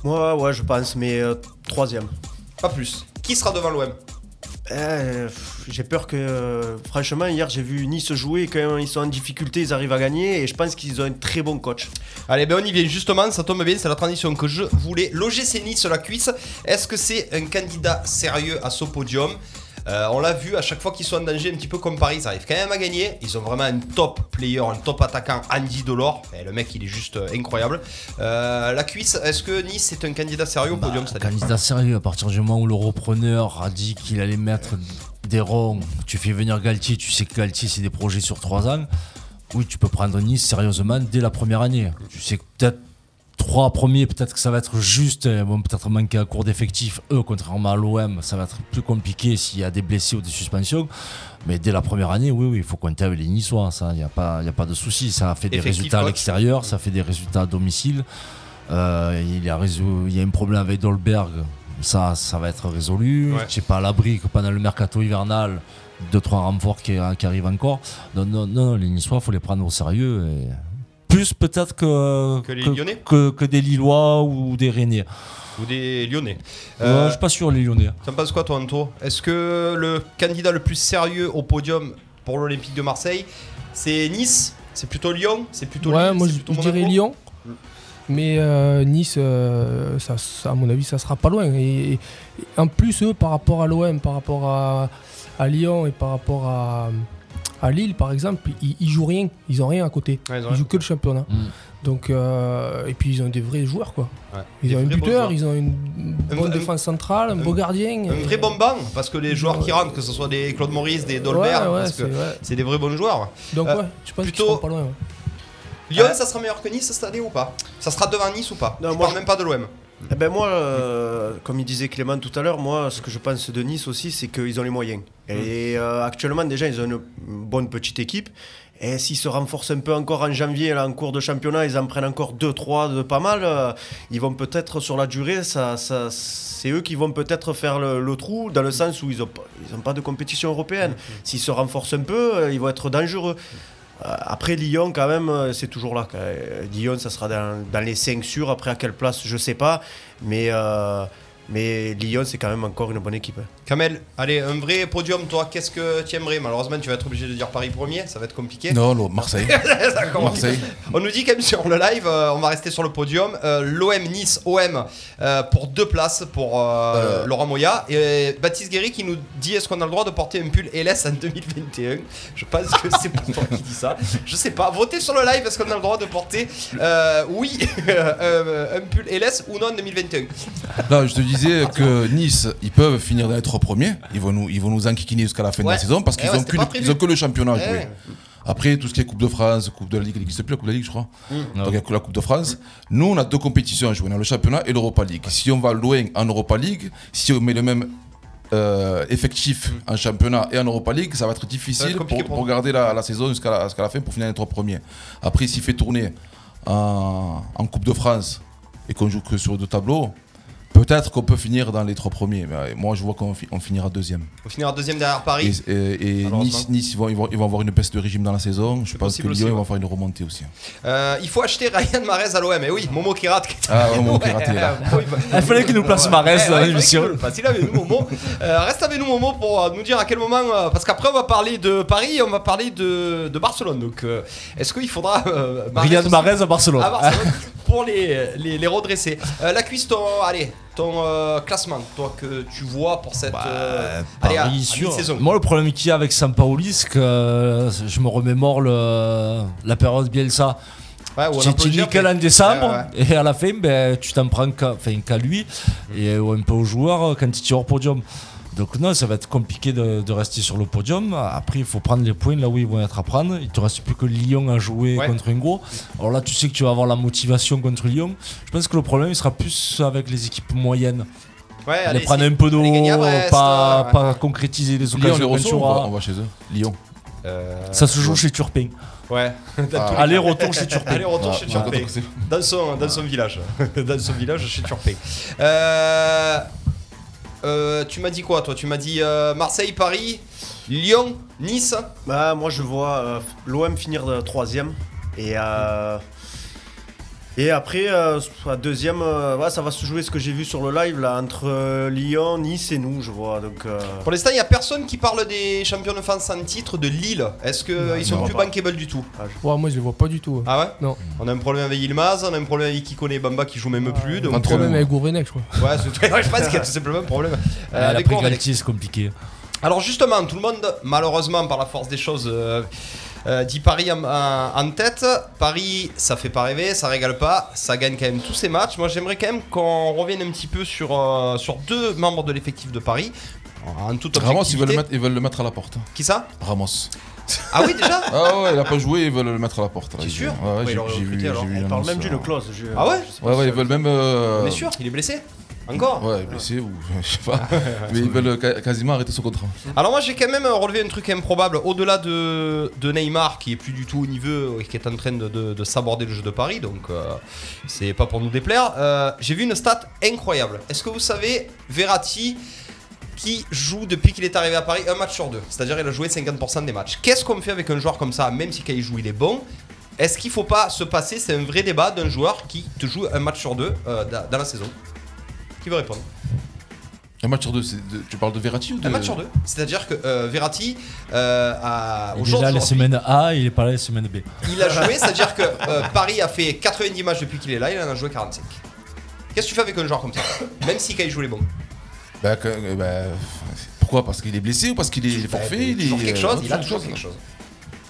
Moi, ouais, je pense, mais euh, troisième. Pas plus. Qui sera devant l'OM Eh, j'ai peur que. franchement, hier, j'ai vu Nice jouer. Quand ils sont en difficulté, ils arrivent à gagner. Et je pense qu'ils ont un très bon coach. Allez, ben on y vient justement, ça tombe bien, c'est la transition que je voulais. L'OGC Nice la cuisse, est-ce que c'est un candidat sérieux à ce podium? Euh, on l'a vu à chaque fois qu'ils sont en danger, un petit peu comme Paris, ils arrivent quand même à gagner. Ils ont vraiment un top player, un top attaquant, Andy Delors. Et le mec, il est juste euh, incroyable. Euh, la cuisse, est-ce que Nice est un candidat sérieux au podium cette année Candidat sérieux, à partir du moment où le repreneur a dit qu'il allait mettre des ronds, tu fais venir Galtier, tu sais que Galtier c'est des projets sur 3 ans. Oui, tu peux prendre Nice sérieusement dès la première année. Tu sais que peut-être trois premiers, peut-être que ça va être juste, euh, vont peut-être manquer à court d'effectifs. Eux, contrairement à l'OM, ça va être plus compliqué s'il y a des blessés ou des suspensions. Mais dès la première année, oui, oui, il faut compter avec les Niçois. Ça, il n'y a, pas- y a pas de souci. Ça a fait des résultats à l'extérieur, ça fait des résultats à domicile. Euh, il, y a résolu- il y a un problème avec Dolberg. Ça, ça va être résolu. Ouais. Je sais pas à l'abri que pendant le mercato hivernal, deux trois renforts qui, qui arrivent encore. Non, non, non, les Niçois, faut les prendre au sérieux. et- Plus peut-être que, Que les Lyonnais que, que des Lillois ou des Rennais. Ou des Lyonnais Euh, je suis pas sûr les Lyonnais. T'en penses quoi, toi, Anto? Est-ce que le candidat le plus sérieux au podium pour l'Olympique de Marseille, c'est Nice? C'est plutôt Lyon? C'est plutôt Ouais, Lille? moi je, plutôt je dirais Lyon. Mais euh, Nice, euh, ça, ça, à mon avis, ça sera pas loin. Et, et en plus, eux, par rapport à l'OM, par rapport à, à Lyon et par rapport à, à Lille, par exemple, ils, ils jouent rien. Ils ont rien à côté. Ouais, ils jouent que le championnat. Mm. Donc, euh, et puis ils ont des vrais joueurs, quoi. Ouais. Ils Des ont un buteur, ils ont une Un- bonne un- défense centrale, un, un- beau gardien. Un vrai bon banc, parce que les joueurs qui rentrent, que ce soit des Claude Maurice, des Dolberg, Ouais, ouais, parce que c'est des vrais bons joueurs. Donc, Euh, ouais, je pense qu'ils plutôt- seront pas loin. ouais. Lyon, Ouais. ça sera meilleur que Nice cette année ou pas? Ça sera devant Nice ou pas? Non, Je moi, parle je- même pas de l'OM. Eh ben moi, euh, comme il disait Clément tout à l'heure, moi, ce que je pense de Nice aussi, c'est qu'ils ont les moyens. Et euh, actuellement, déjà, ils ont une bonne petite équipe. Et s'ils se renforcent un peu encore en janvier, là, en cours de championnat, ils en prennent encore 2-3 de pas mal, euh, ils vont peut-être, sur la durée, ça, ça, c'est eux qui vont peut-être faire le, le trou, dans le sens où ils n'ont pas, ils ont pas de compétition européenne. S'ils se renforcent un peu, ils vont être dangereux. Euh, Après Lyon, quand même, euh, c'est toujours là. euh, Lyon, ça sera dans, les 5 sûrs. Après, à quelle place, je sais pas. Mais, mais Lyon, c'est quand même encore une bonne équipe. hein. Kamel, allez, un vrai podium, toi, qu'est-ce que tu aimerais? Malheureusement, tu vas être obligé de dire Paris premier, ça va être compliqué. Non, Marseille. D'accord. Marseille. On nous dit quand même sur le live, euh, on va rester sur le podium. euh, L'OM Nice OM euh, pour deux places pour euh, Euh. Laurent Moya. Et Baptiste Guéry qui nous dit est-ce qu'on a le droit de porter un pull LS en 2021 Je pense que c'est pour toi qui dis ça. Je sais pas. Votez sur le live est-ce qu'on a le droit de porter euh, oui euh, un pull LS ou non en 2021 Non, je te dis disais que Nice, ils peuvent finir dans les trois premiers. Ils vont nous, ils vont nous enquiquiner jusqu'à la fin de Ouais. la saison parce qu'ils ouais, ont, c'était que le- prévu. ils ont que le championnat à jouer. ouais. Après, tout ce qui est Coupe de France, Coupe de la Ligue, elle n'existe plus la Coupe de la Ligue, je crois. Mm. Donc il y a que la Coupe de France. Nous, on a deux compétitions à jouer. On a le championnat et l'Europa League. Si on va loin en Europa League, si on met le même euh, effectif en championnat et en Europa League, ça va être Mm. Va difficile être pour, pour pour garder la, la saison jusqu'à la, jusqu'à la fin pour finir les trois premiers. Après, s'il fait tourner en, en Coupe de France et qu'on joue que sur deux tableaux, peut-être qu'on peut finir dans les trois premiers. Mais moi, je vois qu'on fi- on finira deuxième. On finira deuxième derrière Paris. Et, et- et. Nice, Nice ils, vont, ils, vont, ils vont avoir une baisse de régime dans la saison. Je pense que Lyon vont faire une remontée aussi. Euh, il faut acheter Ryan Marez à l'OM. Et oui, Momo qui rate. Ah, ouais, Momo qui rate, il est là. Bon, il va- Il fallait qu'il nous place Marez dans l'émission. qu'il nous le fasse. Il est avec nous, Momo. Euh, reste avec nous, Momo, pour euh, nous dire à quel moment. euh, parce qu'après, on va parler de Paris et on va parler de, de Barcelone. Donc, est-ce qu'il faudra. Euh, à Barcelone. à Barcelone pour les, les, les redresser. Euh, la cuisse, ton, allez, ton euh, classement, toi, que tu vois pour cette. euh, allez, à- à Paris sûr. mi-saison. Moi, le problème qu'il y a avec Sampaoli, c'est que euh, je me remémore le, la période Bielsa. Ouais, Tu tu nickel en décembre Ouais, ouais. et à la fin, ben, tu t'en prends qu'à lui et euh, un peu aux joueurs euh, quand il tire au podium. Donc non, ça va être compliqué de, de rester sur le podium. Après, il faut prendre les points là où ils vont être à prendre. Il te reste plus que Lyon à jouer Ouais. contre un gros. Alors là, tu sais que tu vas avoir la motivation contre Lyon. Je pense que le problème, il sera plus avec les équipes moyennes. Ouais, Aller allez, prendre si- un peu d'eau, Brest, pas, ouais. pas concrétiser les Lyon, occasions les quand tu reçoit, on va, auras. on va chez eux. Lyon. Euh, Ça se joue chez Turpin. Ouais. Les cas. Aller-retour chez Turpin. Aller-retour Ah, chez Turpin. Dans son, dans son village. dans son village chez Turpin. Euh, euh, tu m'as dit quoi toi? Tu m'as dit euh, Marseille, Paris, Lyon, Nice? Bah, moi, je vois euh, l'OM finir troisième. Et, euh, et après, euh, à deuxième, euh, ouais, ça va se jouer ce que j'ai vu sur le live là, entre euh, Lyon, Nice et nous, je vois. Donc, euh, Pour l'instant, il n'y a personne qui parle des champions de France en titre de Lille. Est-ce qu'ils sont plus pas. bankable du tout? Ouais, moi je les vois pas du tout. Ah ouais? Non. On a un problème avec Ilmaz, on a un problème avec Kikone et Bamba qui joue même plus. Donc, Un Entre problème avec Gourvenec, je crois. Ouais, je pense qu'il y a tout simplement un problème. Avec Galtier, c'est compliqué. Alors justement, tout le monde, malheureusement, par la force des choses, euh, euh, dit Paris en, en- en tête. Paris, ça fait pas rêver, ça régale pas, ça gagne quand même tous ses matchs. Moi, j'aimerais quand même qu'on revienne un petit peu sur, euh, sur deux membres de l'effectif de Paris. En toute Ramos, ils veulent, le mettre, ils veulent le mettre à la porte. Qui ça? Ramos. Ah oui, déjà? Ah ouais, il a pas joué, ils veulent le mettre à la porte. là. T'es Ils- sûr Ouais, ouais, Ouais, j'ai il aurait j'ai vu. alors. j'ai vu on une parle même d'une euh, clause. je- Ah ouais? je sais pas Ouais, ouais, si- ils veulent même. euh, On est sûr Il est blessé? Encore Ouais, blessé ou je sais pas. Mais ils veulent ca- quasiment arrêter son contrat. Alors moi j'ai quand même relevé un truc improbable au-delà de, de Neymar qui est plus du tout au niveau et qui est en train de, de- de s'aborder le jeu de Paris donc euh, c'est pas pour nous déplaire. Euh, j'ai vu une stat incroyable. Est-ce que vous savez Verratti qui joue depuis qu'il est arrivé à Paris un match sur deux? C'est-à-dire il a joué 50% des matchs. Qu'est-ce qu'on fait avec un joueur comme ça même si quand il joue il est bon? Est-ce qu'il faut pas se passer C'est un vrai débat d'un joueur qui te joue un match sur deux euh, dans la saison? Qui veut répondre Un match sur deux, c'est de- tu parles de Verratti ou de. Un match sur deux. C'est-à-dire que euh, Verratti euh, a Il est là les semaines A, il est pas là les semaines B. il a joué, c'est-à-dire que euh, Paris a fait 90 matchs depuis qu'il est là, il en a joué 45. Qu'est-ce que tu fais avec un joueur comme ça? Même si quand il joue les bons. Bah, que- bah, pourquoi? Parce qu'il est blessé ou parce qu'il est, il est forfait? il est, toujours quelque chose, il a toujours quelque chose.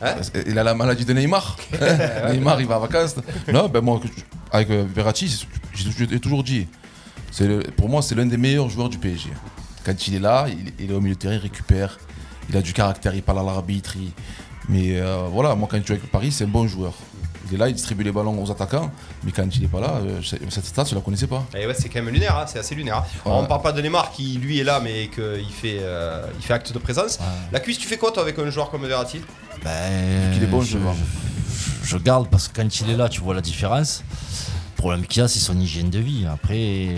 Hein? Il a la maladie de Neymar. Neymar, il va en vacances. Non, ben moi, avec Verratti, j'ai toujours dit, le- pour moi, c'est l'un des meilleurs joueurs du PSG. Quand il est là, il, il est au milieu de terrain, il récupère, il a du caractère, il parle à l'arbitre. il- Mais euh, voilà, moi, quand je joue avec Paris, c'est un bon joueur. Il est là, il distribue les ballons aux attaquants, mais quand il est pas là, euh, cette stat, je la connaissais pas. Et ouais, c'est quand même lunaire, hein, c'est assez lunaire. Alors, on parle pas de Neymar qui lui est là, mais qu'il fait, euh, il fait acte de présence. La cuisse, tu fais quoi toi avec un joueur comme Verratti? Ben, qu'il est bon, je, je- je garde parce que quand il est là, tu vois la différence. Le problème qu'il a, c'est son hygiène de vie. Après,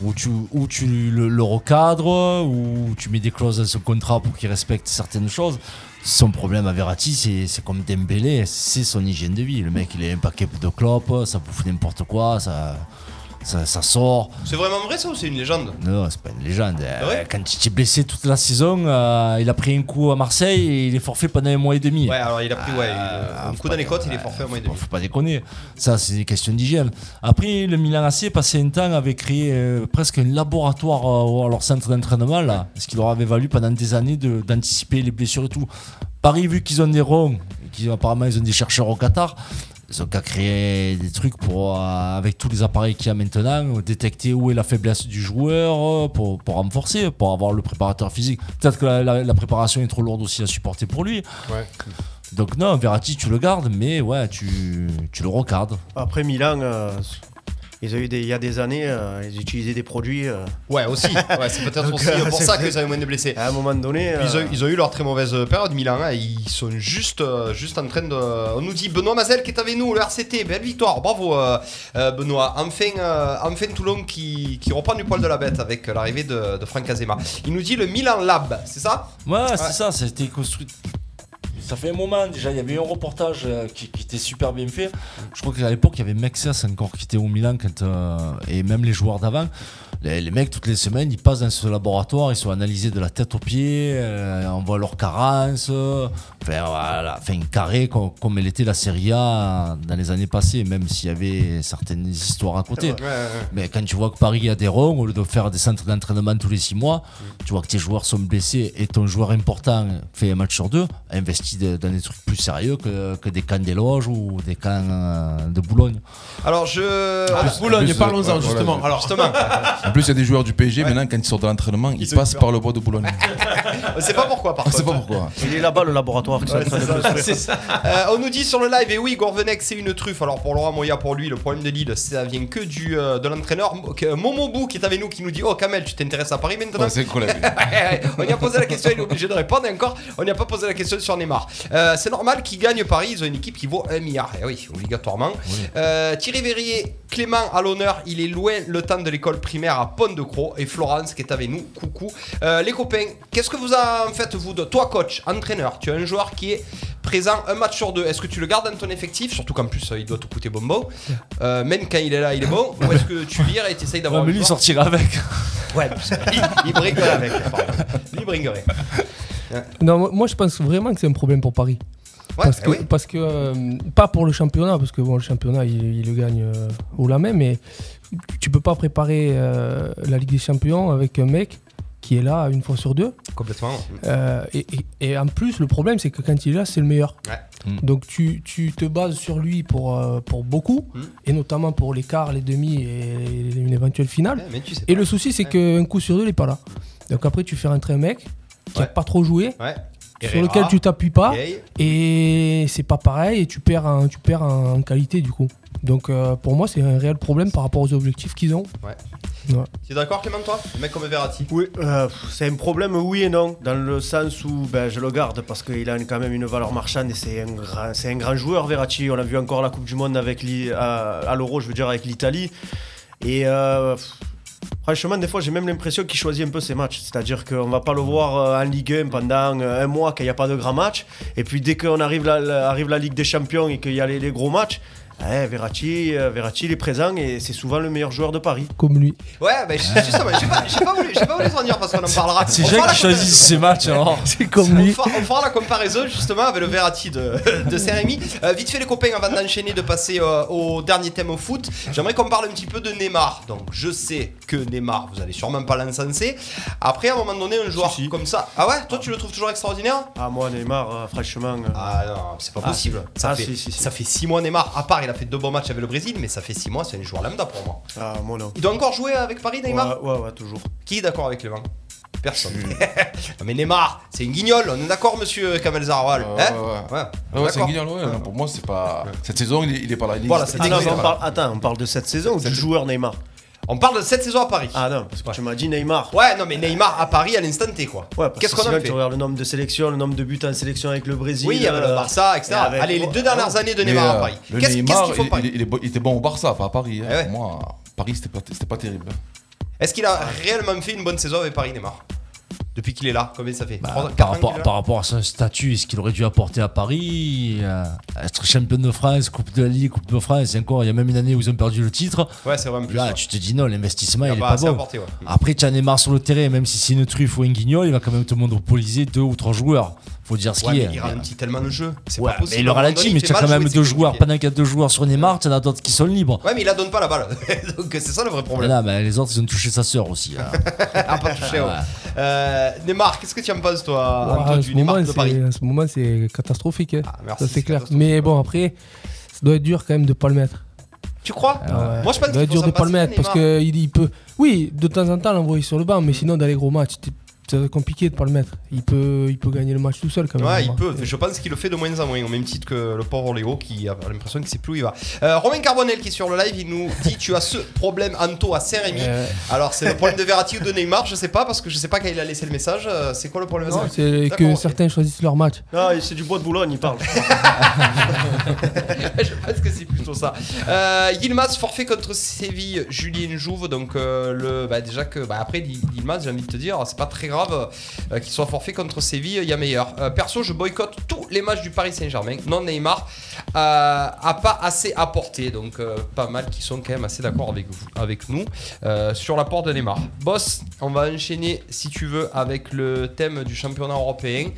où tu, tu le, recadres, ou tu mets des clauses dans son contrat pour qu'il respecte certaines choses. Son problème à Verratti, c'est c'est comme Dembélé, c'est son hygiène de vie. Le mec, il a un paquet de clopes, ça bouffe n'importe quoi, ça, ça, ça sort. C'est vraiment vrai ça ou c'est une légende? Non, c'est pas une légende. Euh, vrai? Quand il était blessé toute la saison, euh, il a pris un coup à Marseille et il est forfait pendant un mois et demi. Ouais, alors il a pris ouais, Ah, un coup dans les côtes, il est forfait à moins de faut, pas- faut pas déconner. Ça, c'est des questions d'hygiène. Après, le Milan AC, passé un temps, avait créé euh, presque un laboratoire euh, à leur centre d'entraînement, là, ce qui leur avait valu pendant des années de- d'anticiper les blessures et tout. Paris, vu qu'ils ont des ronds, et qu'ils apparemment ils ont des chercheurs au Qatar, Ils ont qu'à créer des trucs pour, euh, avec tous les appareils qu'il y a maintenant, détecter où est la faiblesse du joueur euh, pour, pour renforcer, pour avoir le préparateur physique. Peut-être que la, la- la préparation est trop lourde aussi à supporter pour lui. Ouais. Donc non, Verratti, tu le gardes, mais ouais, tu, tu le regardes. Après Milan, euh, ils ont eu des, il y a des années, euh, ils utilisaient des produits. euh, Ouais, aussi. Ouais, c'est peut-être aussi euh, pour c'est ça qu'ils avaient moins de blessés. à un moment donné. Ils, ont, euh, ils ont eu leur très mauvaise période, Milan. hein. Ils sont juste, euh, juste en train de. On nous dit Benoît Mazel qui est avec nous, le RCT. Belle victoire, bravo euh, euh, Benoît. Enfin, euh, enfin Toulon qui, qui reprend du poil de la bête avec l'arrivée de, de Franck Azema. Il nous dit le Milan Lab, c'est ça? Ouais, c'est ça, ça a été construit. Ça fait un moment déjà, il y avait un reportage euh, qui, était super bien fait. Je crois qu'à l'époque, il y avait Mexes encore qui était au Milan euh, et même les joueurs d'avant. Les, les mecs, toutes les semaines, ils passent dans ce laboratoire, ils sont analysés de la tête aux pieds, euh, on voit leurs carences, euh, enfin, voilà, enfin carré comme, comme elle était la Serie A dans les années passées, même s'il y avait certaines histoires à côté. Mais quand tu vois que Paris a des ronds, au lieu de faire des centres d'entraînement tous les six mois, tu vois que tes joueurs sont blessés et ton joueur important fait un match sur deux, investit de- dans des trucs plus sérieux que, que des camps des loges ou des camps euh, de Boulogne. Alors je. Ah, Boulogne, parlons-en voilà, justement. je- Alors, Justement, En plus, il y a des joueurs du PSG maintenant, quand ils sortent de l'entraînement, ils, passent par le bois de Boulogne. on sait pas pourquoi par On sait contre. pas pourquoi. Il est là-bas le laboratoire. construire. c'est ça. Euh, on nous dit sur le live, et oui, Gourvenec c'est une truffe. Alors pour Laurent Moya, pour lui, le problème de Lille, ça vient que du, euh, de l'entraîneur. Mo- que- Momobou qui est avec nous, qui nous dit Oh Kamel, tu t'intéresses à Paris maintenant Ouais, c'est incroyable. on y a posé la question, il est obligé de répondre et encore. On n'y a pas posé la question sur Neymar. Euh, c'est normal qu'ils gagnent Paris, ils ont une équipe qui vaut 1 milliard. Et oui, obligatoirement. Euh, Thierry Verrier, Clément à l'honneur, il est loin le temps de l'école primaire à Pont de Croix. Et Florence qui est avec nous, coucou. Euh, les copains, qu'est-ce que vous en faites, vous, de toi, coach, entraîneur? Tu as un joueur qui est présent un match sur deux. Est-ce que tu le gardes dans ton effectif? Surtout qu'en plus, euh, il doit te coûter bonbon. Euh, même quand il est là, il est bon. Ou est-ce que tu vires et tu essayes d'avoir Ouais, mais lui sortira avec. Ouais, il, il bringuerait avec. Lui, il bringuerait. Non, moi je pense vraiment que c'est un problème pour Paris. Ouais, parce eh que, oui. parce que euh, pas pour le championnat, parce que bon, le championnat il, il le gagne euh, la main, mais tu peux pas préparer euh, la Ligue des Champions avec un mec qui est là une fois sur deux. Complètement. Euh, et, et- et en plus, le problème, c'est que quand il est là, c'est le meilleur. Ouais. Mm. Donc tu, tu te bases sur lui pour, euh, pour beaucoup, Mm. et notamment pour les quarts, les demi et une éventuelle finale. Ouais, mais tu sais Et pas. le souci, c'est qu'un coup sur deux, il n'est pas là. Donc après, tu fais rentrer un mec qui n'a pas trop joué, Ouais. Sur lequel tu t'appuies pas, et c'est pas pareil, et tu perds, en, tu perds en, en qualité du coup. Donc euh, pour moi, c'est un réel problème par rapport aux objectifs qu'ils ont. Tu es d'accord, Clément, toi? Un mec comme Verratti Oui, euh, c'est un problème, oui et non, dans le sens où ben, je le garde parce qu'il a quand même une valeur marchande et c'est un, grand- c'est un grand joueur, Verratti. On a vu encore la Coupe du Monde avec à, à l'Euro, je veux dire, avec l'Italie. Et euh, franchement, des fois, j'ai même l'impression qu'il choisit un peu ses matchs. C'est-à-dire qu'on va pas le voir euh, en Ligue 1 pendant euh, un mois quand il n'y a pas de grands matchs. Et puis dès qu'on arrive la, la- arrive la Ligue des Champions et qu'il y a les, les gros matchs, eh, Verratti, euh, Verratti, il est présent et c'est souvent le meilleur joueur de Paris. Comme lui. Ouais, mais justement, j'ai pas, j'ai pas voulu, pas voulu en dire parce qu'on en parlera. C'est Jacques qui choisit ses matchs alors. C'est comme On lui. fera, on fera la comparaison justement avec le Verratti de, de Saint-Rémy. Euh, vite fait les copains avant d'enchaîner, de passer euh, au dernier thème au foot. J'aimerais qu'on parle un petit peu de Neymar. Donc je sais que Neymar, vous allez sûrement pas l'encenser. Après à un moment donné, un joueur Si, si. comme ça. Ah ouais, toi tu le trouves toujours extraordinaire? Ah, moi, Neymar, euh, franchement. euh, Ah non, c'est pas Ah, possible. si. Ça, Ah, fait, si, si, si. ça fait 6 mois Neymar. À part, il a fait deux bons matchs avec le Brésil, mais ça fait 6 mois, c'est un joueur lambda pour moi. Ah, moi non. Il doit encore jouer avec Paris, Neymar? Ouais, ouais, ouais, toujours. Qui est d'accord avec Clément? Personne. Non, mais Neymar, c'est une guignole, on est d'accord, monsieur Kamel Zarawal Ouais, hein? ouais, ouais. Ouais, Ah c'est d'accord. un guignol, ouais. Non, Pour moi, c'est pas. Cette saison, il est, il est pas là. Il Voilà, Ah non, on parle, attends, on parle de cette saison ou du joueur Neymar? On parle de cette saison à Paris. Ah non, parce que tu m'as dit Neymar. Ouais, non, mais Neymar à Paris à l'instant T, quoi. Ouais, parce Qu'est-ce que qu'on a fait tu regardes le nombre de sélections, le nombre de buts en sélection avec le Brésil. Oui, il y avait le euh, Barça, etc. et avec- Allez, les deux dernières années de Neymar euh, à Paris. Le Qu'est-ce qu'il faut il, Paris il- était bon au Barça, pas à Paris. hein. Eh ouais. Moi, Paris, c'était pas, c'était pas terrible. Est-ce qu'il a réellement fait une bonne saison avec Paris, Neymar? Depuis qu'il est là, combien ça fait Bah, par, rapport, par à son statut et ce qu'il aurait dû apporter à Paris, euh, être champion de France, Coupe de la Ligue, Coupe de France, et encore, il y a même une année où ils ont perdu le titre. Ouais, c'est vrai, en plus. Là, ouais. tu te dis non, l'investissement, Il il est pas bon. apporté, ouais. Après, tu as Neymar sur le terrain, même si c'est une truffe ou un guignol, il va quand même te monopoliser deux ou trois joueurs. Faut dire ce Ouais, qui mais est. il ralentit tellement le jeu. C'est Ouais, pas possible. mais il À ralentit, mais tu as quand même deux joueurs. Pendant qu'il y a deux joueurs sur Neymar, tu en as d'autres qui sont libres. Ouais, mais il la donne pas la balle. Donc c'est ça le vrai problème. là, ben, les autres, ils ont touché sa sœur aussi. hein. Ah, pas touché, ouais. Ouais. Euh, Neymar, qu'est-ce que tu en penses, toi, Antoine, du ce Neymar moment, de Paris? c'est- en ce moment, c'est catastrophique. hein. Ah, merci, ça, c'est clair. Mais bon, après, doit être dur quand même de pas le mettre. Tu crois? Ouais. Moi, je pense Ça doit qu'il être faut dur de pas le mettre parce qu'il il peut. Oui, de temps en temps l'envoyer sur le banc, mais sinon dans les gros matchs, c'est- compliqué de pas le mettre. Il peut, il peut gagner le match tout seul quand même. Ouais, il peut. Je pense qu'il le fait de moins en moins, au même titre que le pauvre Léo qui a l'impression qu'il sait plus où il va. Euh, Romain Carbonel qui est sur le live, il nous dit Tu as ce problème, Anto, à Saint-Rémy. Euh, Alors, c'est le problème de Verratti ou de Neymar, je sais pas, parce que je sais pas quand il a laissé le message. Euh, C'est quoi le problème non, c'est que certains choisissent leur match. Ah, c'est du bois de Boulogne, il parle. je pense que c'est plutôt ça. Euh, Yilmaz forfait contre Séville, Julien Jouve. Donc, euh, le, bah, déjà que. Bah, après, Yilmaz, j'ai envie de te dire, c'est pas très grave euh, qu'il soit forfait contre Séville, il y a meilleur. Euh, perso, je boycotte tous les matchs du Paris Saint-Germain. Non, Neymar euh, a pas assez apporté. Donc, euh, pas mal qui sont quand même assez d'accord avec, vous, avec nous euh, sur l'apport de Neymar. Boss, on va enchaîner, si tu veux, avec le thème du championnat européen.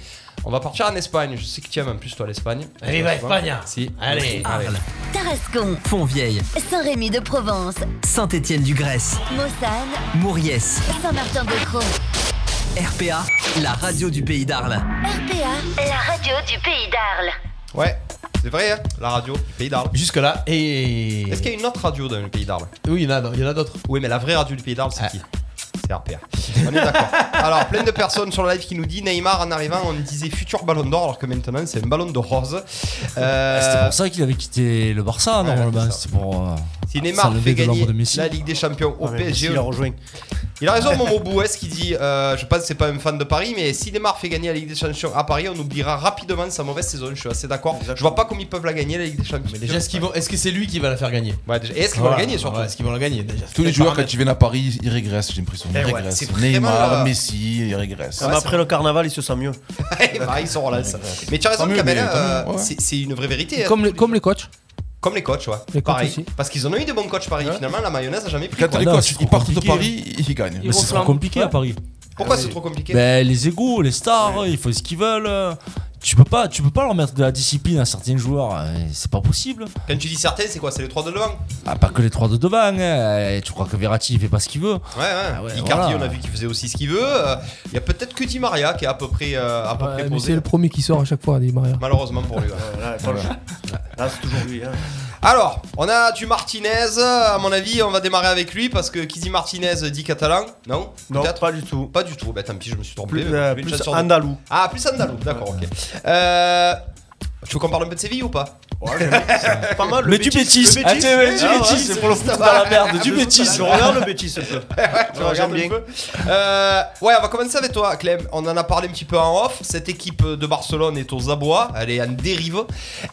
On va partir en Espagne. Je sais que tu aimes en plus, toi, l'Espagne. Allez, va, Espagne. Si. Allez. Allez. Tarascon, Fontvieille, Saint-Rémy de Provence, Saint-Étienne du Grèce, Mossane, Mouriès, Saint-Martin-de-Croix. RPA, la radio du pays d'Arles. RPA, la radio du pays d'Arles. Ouais, c'est vrai, hein, la radio du pays d'Arles. Jusque-là, et. Est-ce qu'il y a une autre radio dans le pays d'Arles? Oui, il y en a, il y en a d'autres. Oui, mais la vraie radio du pays d'Arles, c'est Ah. qui? C'est RPA. On est d'accord. Alors, plein de personnes sur le live qui nous disent Neymar en arrivant, on disait futur ballon d'or, alors que maintenant c'est un ballon de rose. Euh, C'était pour ça qu'il avait quitté le Barça, Ouais, normalement. c'est ça. C'est pour. euh, si Neymar s'enlever fait de gagner de Messi. la Ligue des Champions au PSG, Messi l'a rejoint. il a raison, Momo Bouès qui dit euh, Je pense que c'est pas un fan de Paris, mais si Neymar fait gagner la Ligue des Champions à Paris, on oubliera rapidement sa mauvaise saison. Je suis assez d'accord. Je vois pas comment ils peuvent la gagner, la Ligue des Champions. Mais déjà, est-ce qu'ils vont- est-ce que c'est lui qui va la faire gagner? Ouais, déjà. Et est-ce qu'ils vont la gagner surtout Ouais, Est-ce qu'ils vont la gagner déjà Tous les joueurs, quand ils viennent à Paris, ils régressent, j'ai l'impression. Ils Eh ouais, régressent. Neymar, euh, Messi, ils régressent. Ah, après le carnaval, il se sent mieux. bah, ils sont. Mais tu as raison, Kamel, euh, c'est une vraie vérité. hein. Comme les, comme les coachs. Comme les coachs, ouais. Les coachs Pareil. aussi. Parce qu'ils en ont eu des bons coachs Paris. Finalement, la mayonnaise a jamais pris. Quand quoi. les non, coachs, c'est ils trop partent de compliqué. Paris, ils gagnent. Mais c'est trop compliqué à Paris. Pourquoi c'est trop compliqué Ben, les égaux, les stars, ils font ce qu'ils veulent. Tu peux pas, tu peux pas leur mettre de la discipline à certains joueurs. euh, C'est pas possible. Quand tu dis certains, c'est quoi C'est les trois de devant Ah, pas que les trois de devant. hein. Tu crois que Verratti il fait pas ce qu'il veut Ouais, ouais. ouais, Icardi, voilà. on a vu qu'il faisait aussi ce qu'il veut. Euh, Il y a peut-être que Di Maria qui est à peu près, euh, à peu Ouais, près mais posé. c'est le premier qui sort à chaque fois, des Maria. Malheureusement pour lui. ouais. Là, c'est toujours lui. hein. Alors, on a du Martinez. À mon avis, on va démarrer avec lui parce que qui dit Martinez dit catalan. Non Non, Peut-être pas du tout. Pas du tout. Bah tant pis, je me suis trompé. Plus, euh, plus andalou. Ah, plus andalou. D'accord, ok. Euh, tu veux qu'on parle un peu de Séville ou pas C'est pas mal. le Mais du Bétis le Ah, ouais, du Ah, ouais, Bétis, c'est pour le foutre dans la merde, du Bétis Je regarde le Betis un peu. Tu Ouais, regardes j'aime un bien. peu. Euh, ouais, on va commencer avec toi, Clem. On en a parlé un petit peu en off. Cette équipe de Barcelone est aux abois. Elle est en dérive.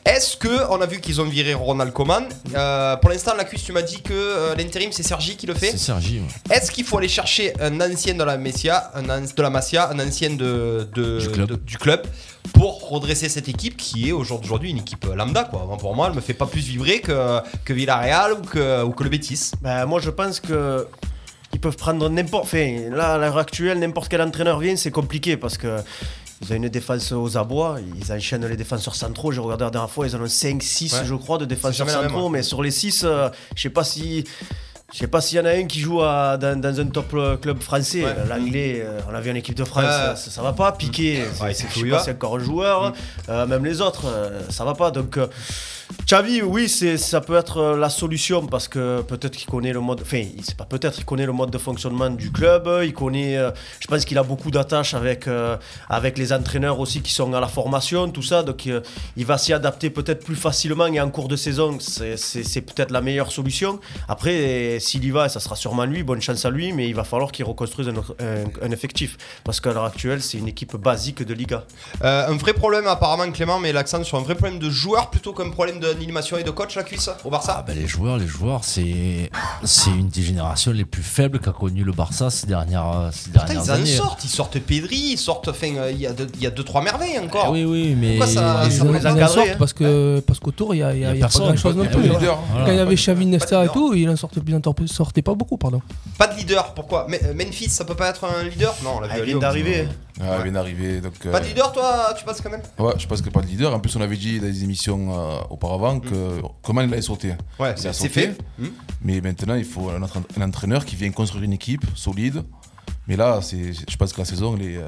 Est-ce que on a vu qu'ils ont viré Ronald Koeman Euh, Pour l'instant, la cuisse, tu m'as dit que euh, l'intérim c'est Sergi qui le fait. C'est Sergi. ouais. Est-ce qu'il faut aller chercher un ancien de la Messia, un an- de la Masia, un ancien de, de- Du club. de- du club? Pour redresser cette équipe qui est aujourd'hui une équipe lambda quoi. Pour moi, elle me fait pas plus vibrer que, que Villarreal ou que, ou que le Betis. Ben, moi, je pense que. Ils peuvent prendre n'importe. Enfin, là, à l'heure actuelle, n'importe quel entraîneur vient, c'est compliqué parce que. Ils ont une défense aux abois, ils enchaînent les défenseurs centraux. J'ai regardé la dernière fois, ils en ont 5, 6, Ouais. je crois, de défenseurs même, centraux. Mais sur les 6, je sais pas si. Je sais pas s'il y en a un qui joue à- dans, dans un top euh, club français. Ouais. L'anglais, euh, on l'a vu en équipe de France, ça, ça va pas. Piqué, Ouais, c'est encore un joueur. Euh, même les autres, ça va pas. Donc. Xavi, oui, ça peut être euh, la solution parce que peut-être qu'il connaît le mode. Enfin, pas peut-être, connaît le mode de fonctionnement du club. Il connaît. euh, je pense qu'il a beaucoup d'attaches avec, euh, avec les entraîneurs aussi qui sont à la formation, tout ça. Donc, il va s'y adapter peut-être plus facilement et en cours de saison, c'est, peut-être la meilleure solution. Après, s'il y va, ça sera sûrement lui. Bonne chance à lui, mais il va falloir qu'il reconstruise un, effectif parce qu'à l'heure actuelle, c'est une équipe basique de Liga. Un vrai problème apparemment Clément met l'accent sur un vrai problème de joueur plutôt qu'un problème d'animation et de coach la cuisse au Barça. Ah, ben, les joueurs, les joueurs, c'est c'est une des générations les plus faibles qu'a connu le Barça ces dernières, euh, ces Putain, dernières ils en années. sortent, ils sortent Pedri, ils sortent. Enfin, euh, il y a deux- il y a deux trois merveilles encore. Eh oui, oui, mais Pourquoi ça- Ils les ils en sortent hein. parce que parce qu'autour il y a, il y a- y a y a pas personne, grand chose non plus. leader. hein. Voilà. Quand il y avait Xavi, Nesta et tout, il en sortait, sortait pas beaucoup, pardon. Pas de leader, pourquoi? Euh, Memphis, ça peut pas être un leader? Non, on l'a Ah, il vient d'arriver. Ah. Donc, euh, Pas de leader, toi, tu penses quand même? Ouais, je pense que pas de leader. En plus, on avait dit dans les émissions euh, auparavant que comment il allait sauter. Mm. Ouais, c'est sauté, fait. Hmm. Mais maintenant, il faut un, entra- un entraîneur qui vient construire une équipe solide. Mais là, c'est, je pense que la saison, elle est, euh,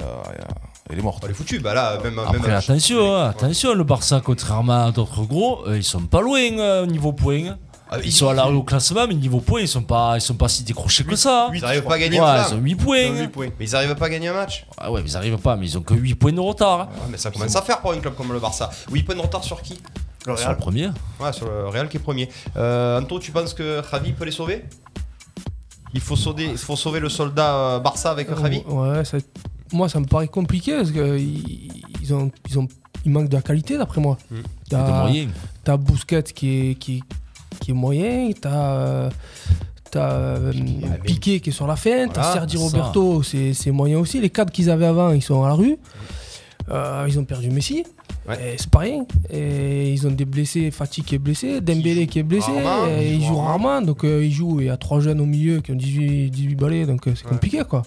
Elle est morte. Elle est foutue. Bah là, même. Après, même attention, hein, attention, le Barça, contrairement à d'autres gros, euh, ils sont pas loin euh, au niveau points. Ah, ils sont à la rue au classement, mais niveau points, ils sont pas, ils sont pas si décrochés que ça. Ils n'arrivent pas à gagner Ouais, un ils ont 8 points. Mais ils n'arrivent pas à gagner un match. Ah ouais, mais ils arrivent pas, mais ils ont que 8 points de retard. Ouais, mais ça commence à faire pour un club comme le Barça. 8 points de retard sur qui? Le Sur le premier. Ouais, sur le Real qui est premier. Euh, Anto, tu penses que Javi peut les sauver? Il faut sauver, il faut sauver le soldat euh, Barça avec Javi Ouais, ça- moi ça me paraît compliqué parce qu'ils ils ont, ils ont, il manque de la qualité d'après moi. Mm. T'as- Et de moyens. T'as Busquets qui est, qui, qui est moyen, t'as euh, t'as, euh, Piqué qui est sur la fin, t'as Voilà, Sergi ça. Roberto, c'est c'est moyen aussi. Les cadres qu'ils avaient avant, ils sont à la rue. Euh, ils ont perdu Messi. Et C'est pas rien. Et ils ont des blessés, Fatih qui est blessé, Dembélé qui est blessé, rarement, ils jouent rarement. Donc euh, ils jouent, il y a trois jeunes au milieu qui ont 18, 18 balais, donc euh, c'est compliqué quoi.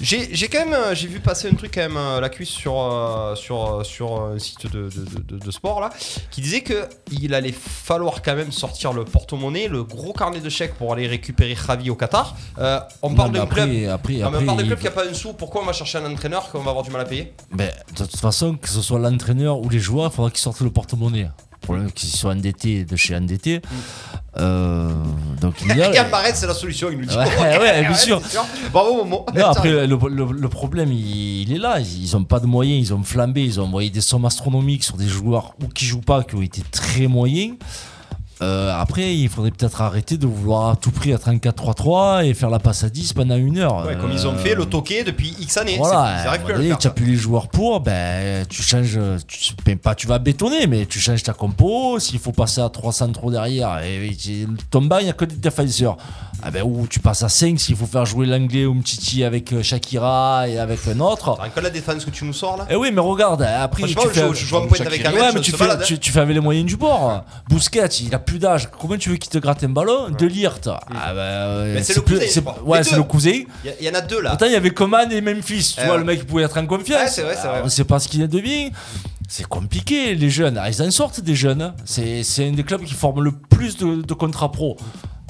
J'ai j'ai quand même euh, j'ai vu passer un truc quand même euh, la cuisse sur euh, sur sur un site de, de, de- de sport là qui disait que il allait falloir quand même sortir le porte-monnaie, le gros carnet de chèques pour aller récupérer Javi au Qatar. Euh, on parle d'un après- club. après- mais on après, parle d'un club qui a pas un sou. Pourquoi on va chercher un entraîneur qu'on va avoir du mal à payer? Mais de toute façon, que ce soit l'entraîneur ou les joueurs, il faudra qu'ils sortent le porte-monnaie. Le problème, qu'ils soient endettés de chez endettés. Euh, donc il y a. Yann Barrett, c'est la solution, il nous dit. Ouais, ouais, bien sûr. Bravo, Momo. Non, après, le, le- le problème, il, il est là. Ils n'ont pas de moyens, ils ont flambé, ils ont envoyé des sommes astronomiques sur des joueurs ou qui jouent pas, qui ont été très moyens. Euh, après, il faudrait peut-être arrêter de vouloir à tout prix être en 4-3-3 et faire la passe à 10 pendant une heure. Ouais, comme ils ont Euh, fait le toqué depuis X années. Voilà, ils un plus à le faire. tu n'as plus les joueurs pour, ben, tu changes, tu, ben, pas tu vas bétonner, mais tu changes ta compo. S'il faut passer à 300 trop derrière, et, et ton banc, il n'y a que des défenseurs. Ah ben, ou tu passes à 5 s'il faut faire jouer l'anglais ou Mtiti avec euh, Shakira et avec un autre. Que la défense que tu nous sors là? Eh oui, mais regarde, après. Franchement, tu je fais, joue- je joue en pointe avec un Ouais, mais je tu fais, balade, hein. tu, tu fais avec les moyens du bord. Bousquet, il a plus d'âge. Comment tu veux qu'il te gratte un ballon De Lirt. Ah ben, euh, Mais c'est le cousin, je. Ouais, c'est le. Il y en a deux là. Pourtant, il y avait Coman et Memphis. Tu Eh vois, ouais. le mec il pouvait être en confiance. Ouais, c'est vrai, c'est vrai. On sait pas ce qu'il devient. C'est compliqué, les jeunes. Ah, Ils en sortent des jeunes. hein. C'est un des clubs qui forment le plus de, de contrats pro.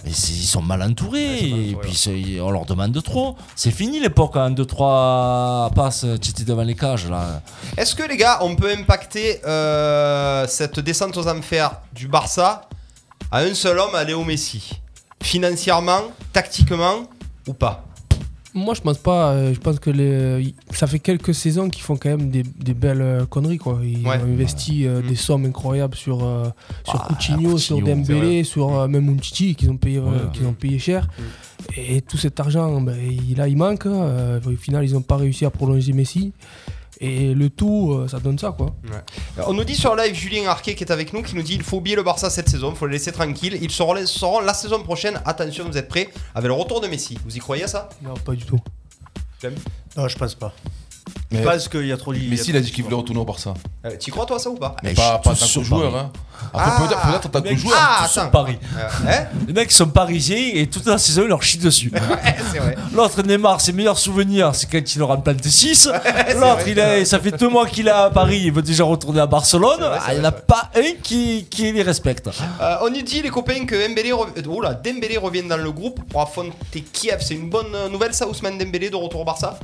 Ils sont mal entourés. et puis on leur demande de trop. C'est fini l'époque, hein, 2-3 passes, tu étais devant les cages. là. Est-ce que les gars, on peut impacter euh, cette descente aux enfers du Barça à un seul homme, à Léo Messi? Financièrement, tactiquement ou pas? Moi, je pense pas. euh, Je pense que les, ça fait quelques saisons qu'ils font quand même des, des belles euh, conneries. Quoi. Ils Ouais. ont investi euh, des sommes incroyables sur, euh, sur Ah, Coutinho, sur Dembélé, sur euh, même Umtiti qu'ils ont payé, euh, Ouais. qu'ils ont payé cher. Et tout cet argent, ben, il, là, il manque. euh, au final, ils n'ont pas réussi à prolonger Messi. Et le tout, euh, ça donne ça. quoi. On nous dit sur live Julien Arquet qui est avec nous qui nous dit il faut oublier le Barça cette saison, il faut le laisser tranquille. Ils seront, seront la saison prochaine. Attention, vous êtes prêts avec le retour de Messi. Vous y croyez à ça? Non, pas du tout. Non, je pense pas. Mais- pense qu'il y a trop Mais s'il a dit qu'il voulait retourner au Barça. Euh, Tu crois toi ça ou pas Mais pas, pas en suis tant que sur joueur. Paris. Hein. Après, Ah, peut-être en tant que joueur. Ah, attends. Paris. Euh, hein Les mecs sont parisiens et toute la saison, ils leur chient dessus. C'est vrai. L'autre, Neymar, ses meilleurs souvenirs, c'est quand il leur en plante 6. L'autre, il a- ça fait deux mois qu'il est à Paris, il veut déjà retourner à Barcelone. Vrai, Ah, il n'y en a pas un qui, qui les respecte. Euh, on nous dit les copains que Dembélé, rev- oula, Dembélé revient dans le groupe pour affronter Kiev. C'est une bonne nouvelle ça, Ousmane Dembélé de retour au Barça?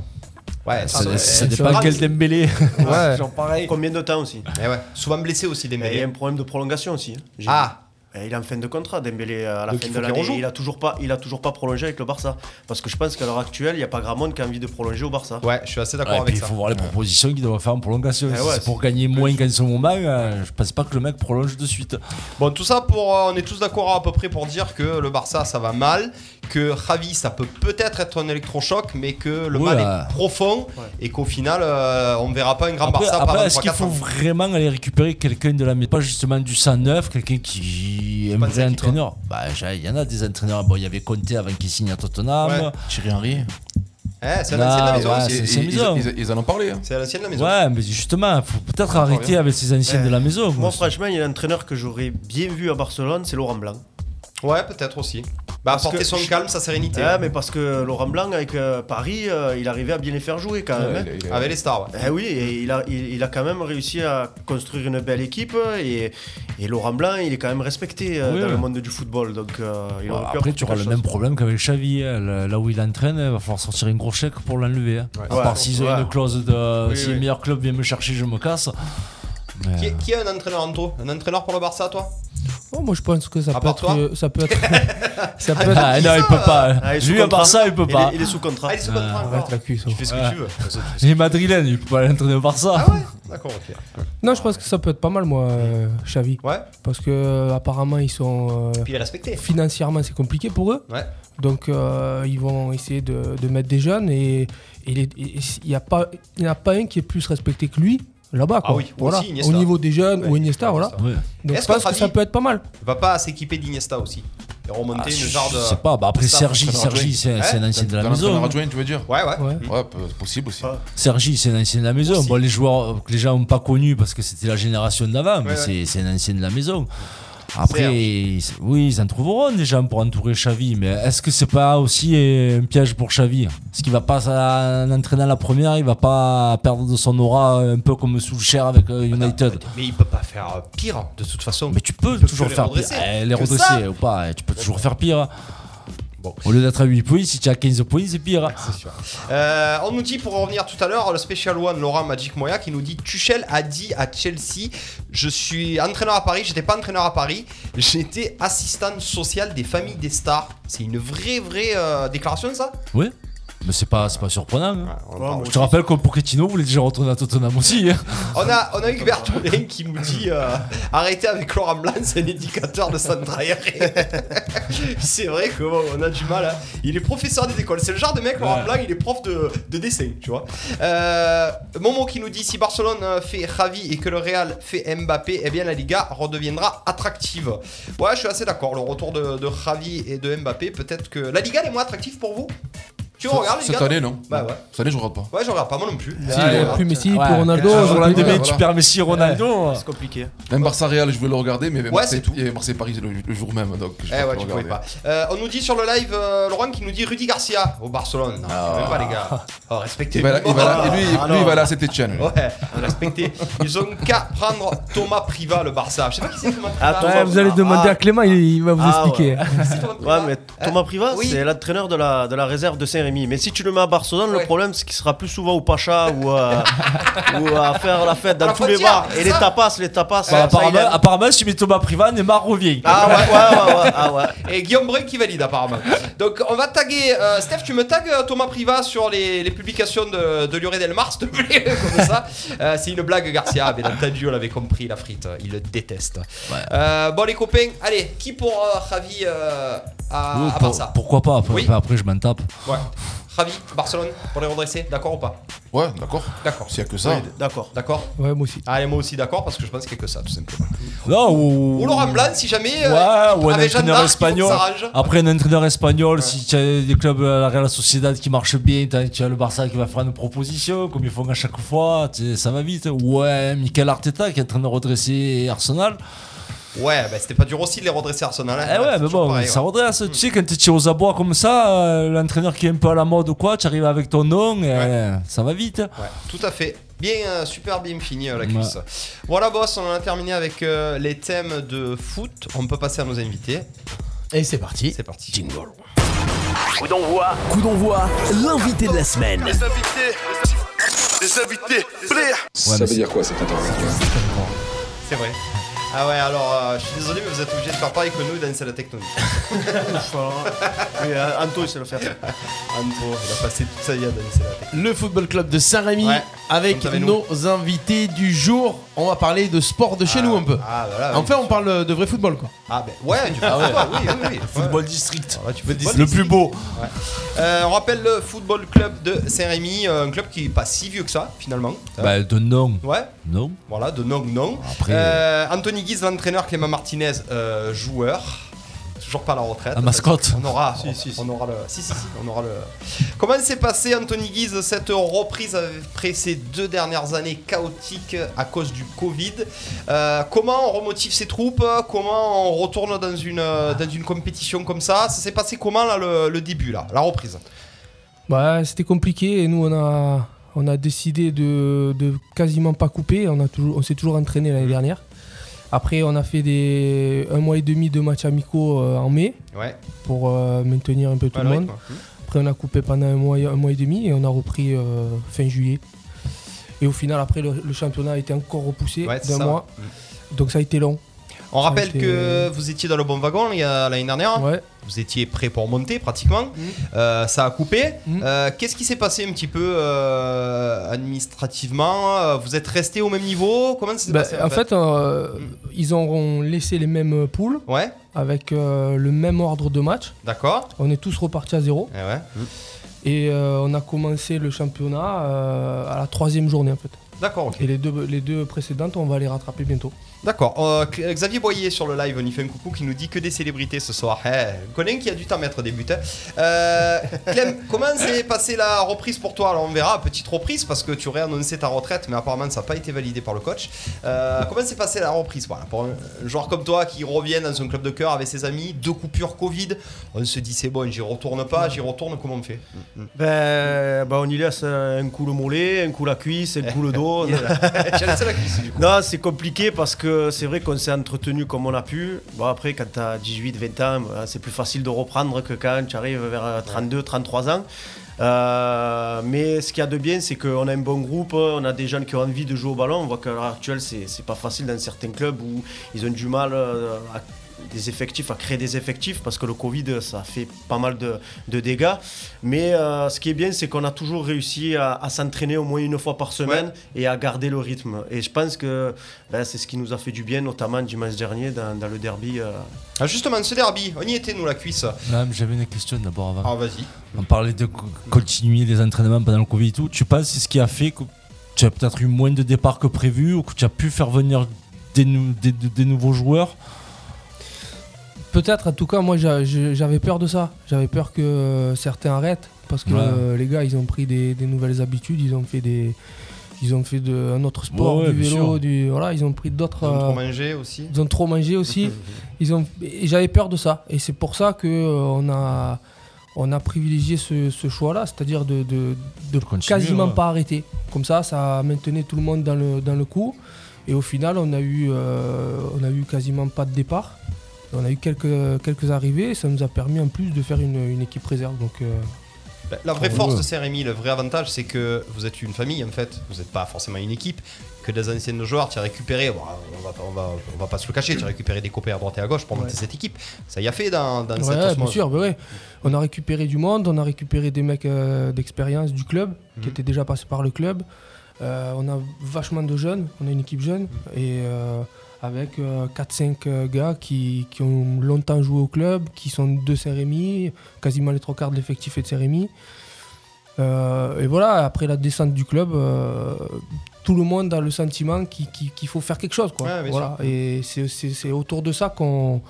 Ouais, Ça, ça, ça euh, dépend ça- quel Dembélé. Ouais. Genre pareil. Combien de temps aussi Eh ouais, souvent blessé aussi Et Il y a Dembélé. un problème de prolongation aussi. hein. Ah. Et il est en fin de contrat, Dembélé, à la Donc fin il de l'année. rejoue. Il a toujours pas, il a toujours pas prolongé avec le Barça. Parce que je pense qu'à l'heure actuelle, il n'y a pas grand monde qui a envie de prolonger au Barça. ouais, je suis assez d'accord Ouais, avec puis il ça. faut voir les propositions qu'il doit faire en prolongation. Eh Si ouais, c'est pour gagner moins qu'en ce moment, euh, je pense pas que le mec prolonge de suite. Bon, tout ça pour. euh, on est tous d'accord à peu près pour dire que le Barça ça va mal, que Javi ça peut peut-être être un électrochoc, mais que le mal est profond et qu'au final euh, on verra pas un grand Après, Barça après, est-ce qu'il 3-4 faut ans. vraiment aller récupérer quelqu'un de la maison Pas justement du 109, quelqu'un qui est un vrai entraîneur? Bah, il y en a des entraîneurs. Bon, il y avait Conte avant qu'il signe à Tottenham. Ouais. Thierry Henry. Eh, c'est l'ancienne la maison ouais, aussi. c'est- Ils- c'est ils- bizarre. ils- ils en ont parlé. hein. C'est l'ancienne de la maison. Ouais, mais justement, il faut peut-être arrêter avec ces anciens Eh, de la maison. Moi, franchement, il y a un entraîneur que j'aurais bien vu à Barcelone, c'est Laurent Blanc. Ouais, peut-être aussi. Bah, Parce apporter que- son calme, sa sérénité. Ouais, mais parce que Laurent Blanc, avec euh, Paris, euh, il arrivait à bien les faire jouer quand même. Ouais, hein. il Avec les stars, ouais. Eh oui, et il a, il, il a quand même réussi à construire une belle équipe et, et Laurent Blanc, il est quand même respecté euh, Oui, dans le monde du football. Donc, euh, il après, tu auras le même problème qu'avec Xavi. hein. Là où il entraîne, il va falloir sortir un gros chèque pour l'enlever. hein. À Ouais. part s'ils ont une clause de Oui, si oui. le meilleur club vient me chercher, je me casse. Qui, est- qui est un entraîneur Anto Un entraîneur pour le Barça, toi? Oh, moi je pense que ça À peut part être. toi? euh, ça peut être. ça peut être. Ah, non, il peut pas. Ah, Lui, à contrat. part ça, il peut Il pas. est, il est sous contrat. Ah, il est sous contrat Arrête la cuisse. Tu fais ce que tu veux. Il est madrilène, il peut pas aller entraîner au Barça. Ah ouais? D'accord, ok. Non, je pense que ça peut être pas mal, moi, euh, Xavi. Ouais, Parce que euh, apparemment ils sont. euh, puis il est respecté. financièrement, c'est compliqué pour eux. Ouais. Donc, euh, ils vont essayer de, de mettre des jeunes et il n'y a, pas- il y en a pas un qui est plus respecté que lui là-bas. quoi. Ah oui, voilà. aussi Iniesta. Au niveau des jeunes Ouais, ou Iniesta, voilà. Ouais. Donc, Est-ce je pense que que ça peut être pas mal. Il va pas s'équiper d'Iniesta aussi. Et remonter Ah, une je genre de. je sais pas, bah après. Sergi, Sergi c'est c'est un ancien de la maison. adjoint, tu veux dire Ouais, ouais. Ouais. Ouais, possible aussi. Sergi, c'est un ancien de la maison. Bon, les joueurs que les gens n'ont pas connus parce que c'était la génération d'avant, mais ouais. c'est- c'est un ancien de la maison. Après, ils- oui, ils en trouveront des gens pour entourer Xavi, mais est-ce que c'est pas aussi un piège pour Xavi Est-ce qu'il va pas en entraînant la première, il va pas perdre de son aura un peu comme Solskjaer avec euh, United Mais il peut pas faire euh, pire, de toute façon. Mais tu peux toujours faire redresser. pire. Eh, les redresser ou pas, eh, tu peux toujours faire pire. Bon. Au lieu d'être à 8 points, si tu as 15 points, c'est pire. Euh, on nous dit, pour revenir tout à l'heure, le Special One Laurent Magic Moya qui nous dit Tuchel a dit à Chelsea Je suis entraîneur à Paris, j'étais pas entraîneur à Paris, j'étais assistante sociale des familles des stars. C'est une vraie, vraie euh, déclaration, ça? Oui, mais c'est pas, c'est pas surprenant. hein. on, parle. Je te rappelle que Pochettino voulait déjà retourner à Tottenham aussi. hein. on a, on a Hubert Toulin qui nous dit euh, Arrêtez avec Laurent Blanc, c'est un indicateur de aéré. c'est vrai qu'on a du mal. hein. Il est professeur des écoles. C'est le genre de mec, Laurent Ouais. Blanc, il est prof de, de dessin, tu vois. Euh, Momo qui nous dit Si Barcelone euh, fait Javi et que le Real fait Mbappé, eh bien la Liga redeviendra attractive. Ouais, je suis assez d'accord. Le retour de, de Javi et de Mbappé, peut-être que. La Liga elle est moins attractive pour vous? Tu regardes la Cette année, non. Bah ouais. Cette année, je regarde pas. Ouais, je regarde pas, moi non plus. Si, ouais. plus Messi, Ouais, plus Ronaldo. tu voilà. perds Messi Ronaldo. C'est compliqué. Même Barça Real, je voulais le regarder, mais Ouais, c'est tout. et Marseille Paris le, le jour même, donc je Eh ouais, pas tu pouvais pas. Euh, on nous dit sur le live, euh, Laurent qui nous dit Rudy Garcia au Barcelone. Non, Ah. même pas les gars. Oh, respectez. Il va, il va- et lui, Ah, lui, non. il va aller à Saint-Etienne. Ouais, respectez. Ils ont qu'à prendre Thomas Priva, le Barça. Je sais pas qui c'est Thomas Priva. Ah, Ouais, Thomas- vous allez demander Ah. à Clément, il, va vous Ah, expliquer. Priva. Ouais, mais Thomas Priva, oui. c'est l'entraîneur de la, de la réserve de Mais si tu le mets à Barcelone, Ouais. le problème, c'est qu'il sera plus souvent au Pacha ou, à- ou à faire la fête dans la tous les bars. Et les tapas, les tapas. Bah, apparemment, si tu mets Thomas Priva, Neymar revient. Ah ouais, ouais, ouais, ouais, ah ouais. Et Guillaume Brun qui valide apparemment. Donc on va taguer. euh, Steph, tu me tagues euh, Thomas Priva sur les, les publications de, de Luré Del Mar, s'il te plaît, comme ça. Euh, c'est une blague, Garcia. Bien entendu, on l'avait compris, la frite. Il le déteste. Euh, bon, les copains, allez, qui pour euh, Javi euh, à, Oui, à pour- Barça? pourquoi pas après, Oui. après, je m'en tape. Ouais. Javi, Barcelone, pour les redresser, d'accord ou pas? Ouais, d'accord. D'accord. S'il y a que ça. D'accord. D'accord Ouais, moi aussi. Allez, moi aussi d'accord, parce que je pense qu'il n'y a que ça, tout simplement. Non, ou, Ou Laurent Blanc, si jamais. Ouais, euh, ou un entraîneur espagnol. Après, un entraîneur espagnol, si tu as des clubs à la Real Sociedad qui marchent bien, tu as le Barça qui va faire une proposition, comme ils font à chaque fois, ça va vite. Ouais, Michael Arteta qui est en train de redresser Arsenal. Ouais, bah c'était pas dur aussi de les redresser Arsenal. hein. Eh ouais, mais bon, pareil, ça ouais. redresse. Tu sais, quand tu es aux abois comme ça, euh, l'entraîneur qui est un peu à la mode ou quoi, tu arrives avec ton nom, et euh, ça va vite. Ouais, tout à fait. Bien, euh, super bien fini euh, la Ouais. cuisse. Voilà, boss, on en a terminé avec euh, les thèmes de foot. On peut passer à nos invités. Et c'est parti. C'est parti. Jingle. Coup d'envoi. Coup d'envoi, l'invité de la semaine. Les invités, les invités, plaire. Ouais, mais c'est- C'est vrai. Ah ouais, alors euh, je suis désolé, mais vous êtes obligé de faire pareil que nous dans la tectonique. Oui, Anto, il sait le faire. Anto, il a passé toute sa vie à danser la tectonique. Le football club de Saint-Rémy Ouais, avec nos invités du jour. On va parler de sport de chez nous un peu. Ah, voilà. En fait, on parle de vrai football quoi. Ah, ben ouais, du football, oui, oui, oui. Football district. Tu peux te Le plus beau. Euh, on rappelle le football club de Saint-Rémy, euh, un club qui est pas si vieux que ça finalement. Bah, de nom. Ouais, Non. voilà, de non non. Après- Euh, Anthony Guise, l'entraîneur, Clément Martinez, euh, joueur. Toujours pas la retraite. La mascotte. On aura, Si, on, si, si. on aura le. Si, si, si, on aura le. Comment s'est passé, Anthony Guise, cette reprise après ces deux dernières années chaotiques à cause du Covid? Euh, Comment on remotive ses troupes? Comment on retourne dans une, dans une compétition comme ça? Ça s'est passé comment, là, le, le début, là, la reprise? Bah, c'était compliqué et nous on a, on a décidé de, de quasiment pas couper. On, a toujours, on s'est toujours entraîné l'année dernière. Après, on a fait des, un mois et demi de matchs amicaux euh, en mai Ouais. pour euh, maintenir un peu tout le monde. Après, on a coupé pendant un mois, et- un mois et demi et on a repris euh, fin juillet. Et au final, après, le, le championnat a été encore repoussé Ouais, d'un mois. Donc ça a été long. On rappelle été- que vous étiez dans le bon wagon il y a- l'année dernière. Ouais. Vous étiez prêt pour monter pratiquement. Euh, ça a coupé. Euh, Qu'est-ce qui s'est passé un petit peu euh, administrativement Vous êtes resté au même niveau? Comment ça s'est Bah, passé en fait, euh, ils ont laissé les mêmes poules Ouais. avec euh, le même ordre de match. D'accord. On est tous repartis à zéro. Eh ouais. Et euh, on a commencé le championnat euh, à la troisième journée en fait. D'accord, ok. Et les deux, les deux précédentes, on va les rattraper bientôt. D'accord. Euh, Xavier Boyer sur le live, on y fait un coucou qui nous dit que des célébrités ce soir. Eh, connaît un qui a du temps à mettre des buts. hein. Euh, Clem, comment s'est passée la reprise pour toi? Alors on verra, petite reprise parce que tu aurais annoncé ta retraite, mais apparemment ça n'a pas été validé par le coach. Euh, comment s'est passée la reprise? Voilà, Pour un, un joueur comme toi qui revient dans son club de cœur avec ses amis, deux coupures Covid, on se dit c'est bon, j'y retourne pas, j'y retourne, comment on fait? Ben, ben, on y laisse un coup le mollet, un coup la cuisse, un coup le dos. J'ai laissé la cuisse, du coup. Non, c'est compliqué parce que c'est vrai qu'on s'est entretenu comme on a pu. Bon, après, quand tu as 18, 20 ans, c'est plus facile de reprendre que quand tu arrives vers 32, 33 ans. Euh, mais ce qu'il y a de bien, c'est qu'on a un bon groupe, on a des jeunes qui ont envie de jouer au ballon. On voit qu'à l'heure actuelle, c'est c'est pas facile dans certains clubs où ils ont du mal euh, à des effectifs, à créer des effectifs parce que le Covid ça fait pas mal de, de dégâts. Mais euh, ce qui est bien, c'est qu'on a toujours réussi à, à s'entraîner au moins une fois par semaine et à garder le rythme. Et je pense que ben, c'est ce qui nous a fait du bien, notamment dimanche dernier dans, dans le derby. euh. Ah, justement, ce derby, on y était nous la cuisse. J'avais une question d'abord avant. Ah, vas-y. On parlait de co- continuer les entraînements pendant le Covid et tout. Tu penses que c'est ce qui a fait que tu as peut-être eu moins de départs que prévu ou que tu as pu faire venir des, nou- des- des- des nouveaux joueurs Peut-être, en tout cas, moi j'avais peur de ça. J'avais peur que euh, certains arrêtent parce que Ouais. euh, les gars, ils ont pris des, des nouvelles habitudes, ils ont fait des, ils ont fait de, un autre sport, Ouais, ouais, du vélo, du, voilà, ils ont pris d'autres. Ils ont trop euh, mangé aussi. Ils ont trop mangé aussi. ils ont, et j'avais peur de ça. Et c'est pour ça que euh, on a, on a privilégié ce, ce choix-là, c'est-à-dire de, de, de continuer, quasiment ouais. pas arrêter. Comme ça, ça maintenait tout le monde dans le, dans le coup. Et au final, on a eu, euh, on a eu quasiment pas de départ. On a eu quelques, quelques arrivées. Ça nous a permis en plus de faire une, une équipe réserve. Donc, euh, La- La vraie Ouais. force de CRMI, le vrai avantage, c'est que vous êtes une famille en fait. Vous n'êtes pas forcément une équipe. Que des anciens joueurs, tu as récupéré, bon, on, va, pas- on, va, on va pas se le cacher, tu as récupéré des copains à droite et à gauche pour monter Ouais. cette équipe. Ça y a fait dans, dans Ouais, cette bien sûr, bah ouais. On a récupéré du monde, on a récupéré des mecs euh, d'expérience du club qui Mhm. étaient déjà passés par le club. Euh, on a vachement de jeunes, on a une équipe jeune et euh, avec 4-5 euh, gars qui, qui ont longtemps joué au club, qui sont de Saint-Rémy, quasiment les trois quarts de l'effectif est de Saint-Rémy. Euh, et voilà, après la descente du club, euh, tout le monde a le sentiment qu'il faut faire quelque chose. Quoi. Ouais, voilà. Et c'est autour de ça qu'on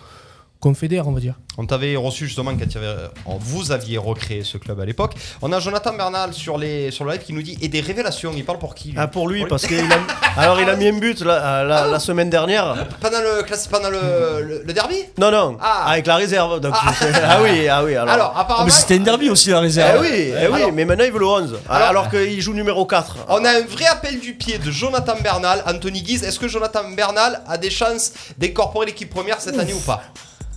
qu'on fédère, on va dire. On t'avait reçu justement quand avait- oh, vous aviez recréé ce club à l'époque. On a Jonathan Bernal sur, les, sur le live qui nous dit Et des révélations, il parle pour qui lui Ah, pour lui, parce qu'il a, alors il a mis un but la, la- la semaine dernière. Pendant le, classe- pendant le, le, le derby Non, non, Ah. avec la réserve. donc c'est- ah. oui, ah oui. Alors, Alors, apparemment. mais c'était une derby aussi la Eh réserve. oui, eh oui Alors- mais maintenant il veut le 11. Alors- Alors, qu'il joue numéro 4. On a un vrai appel du pied de Jonathan Bernal, Anthony Guise. Est-ce que Jonathan Bernal a des chances d'incorporer l'équipe première cette année ou pas?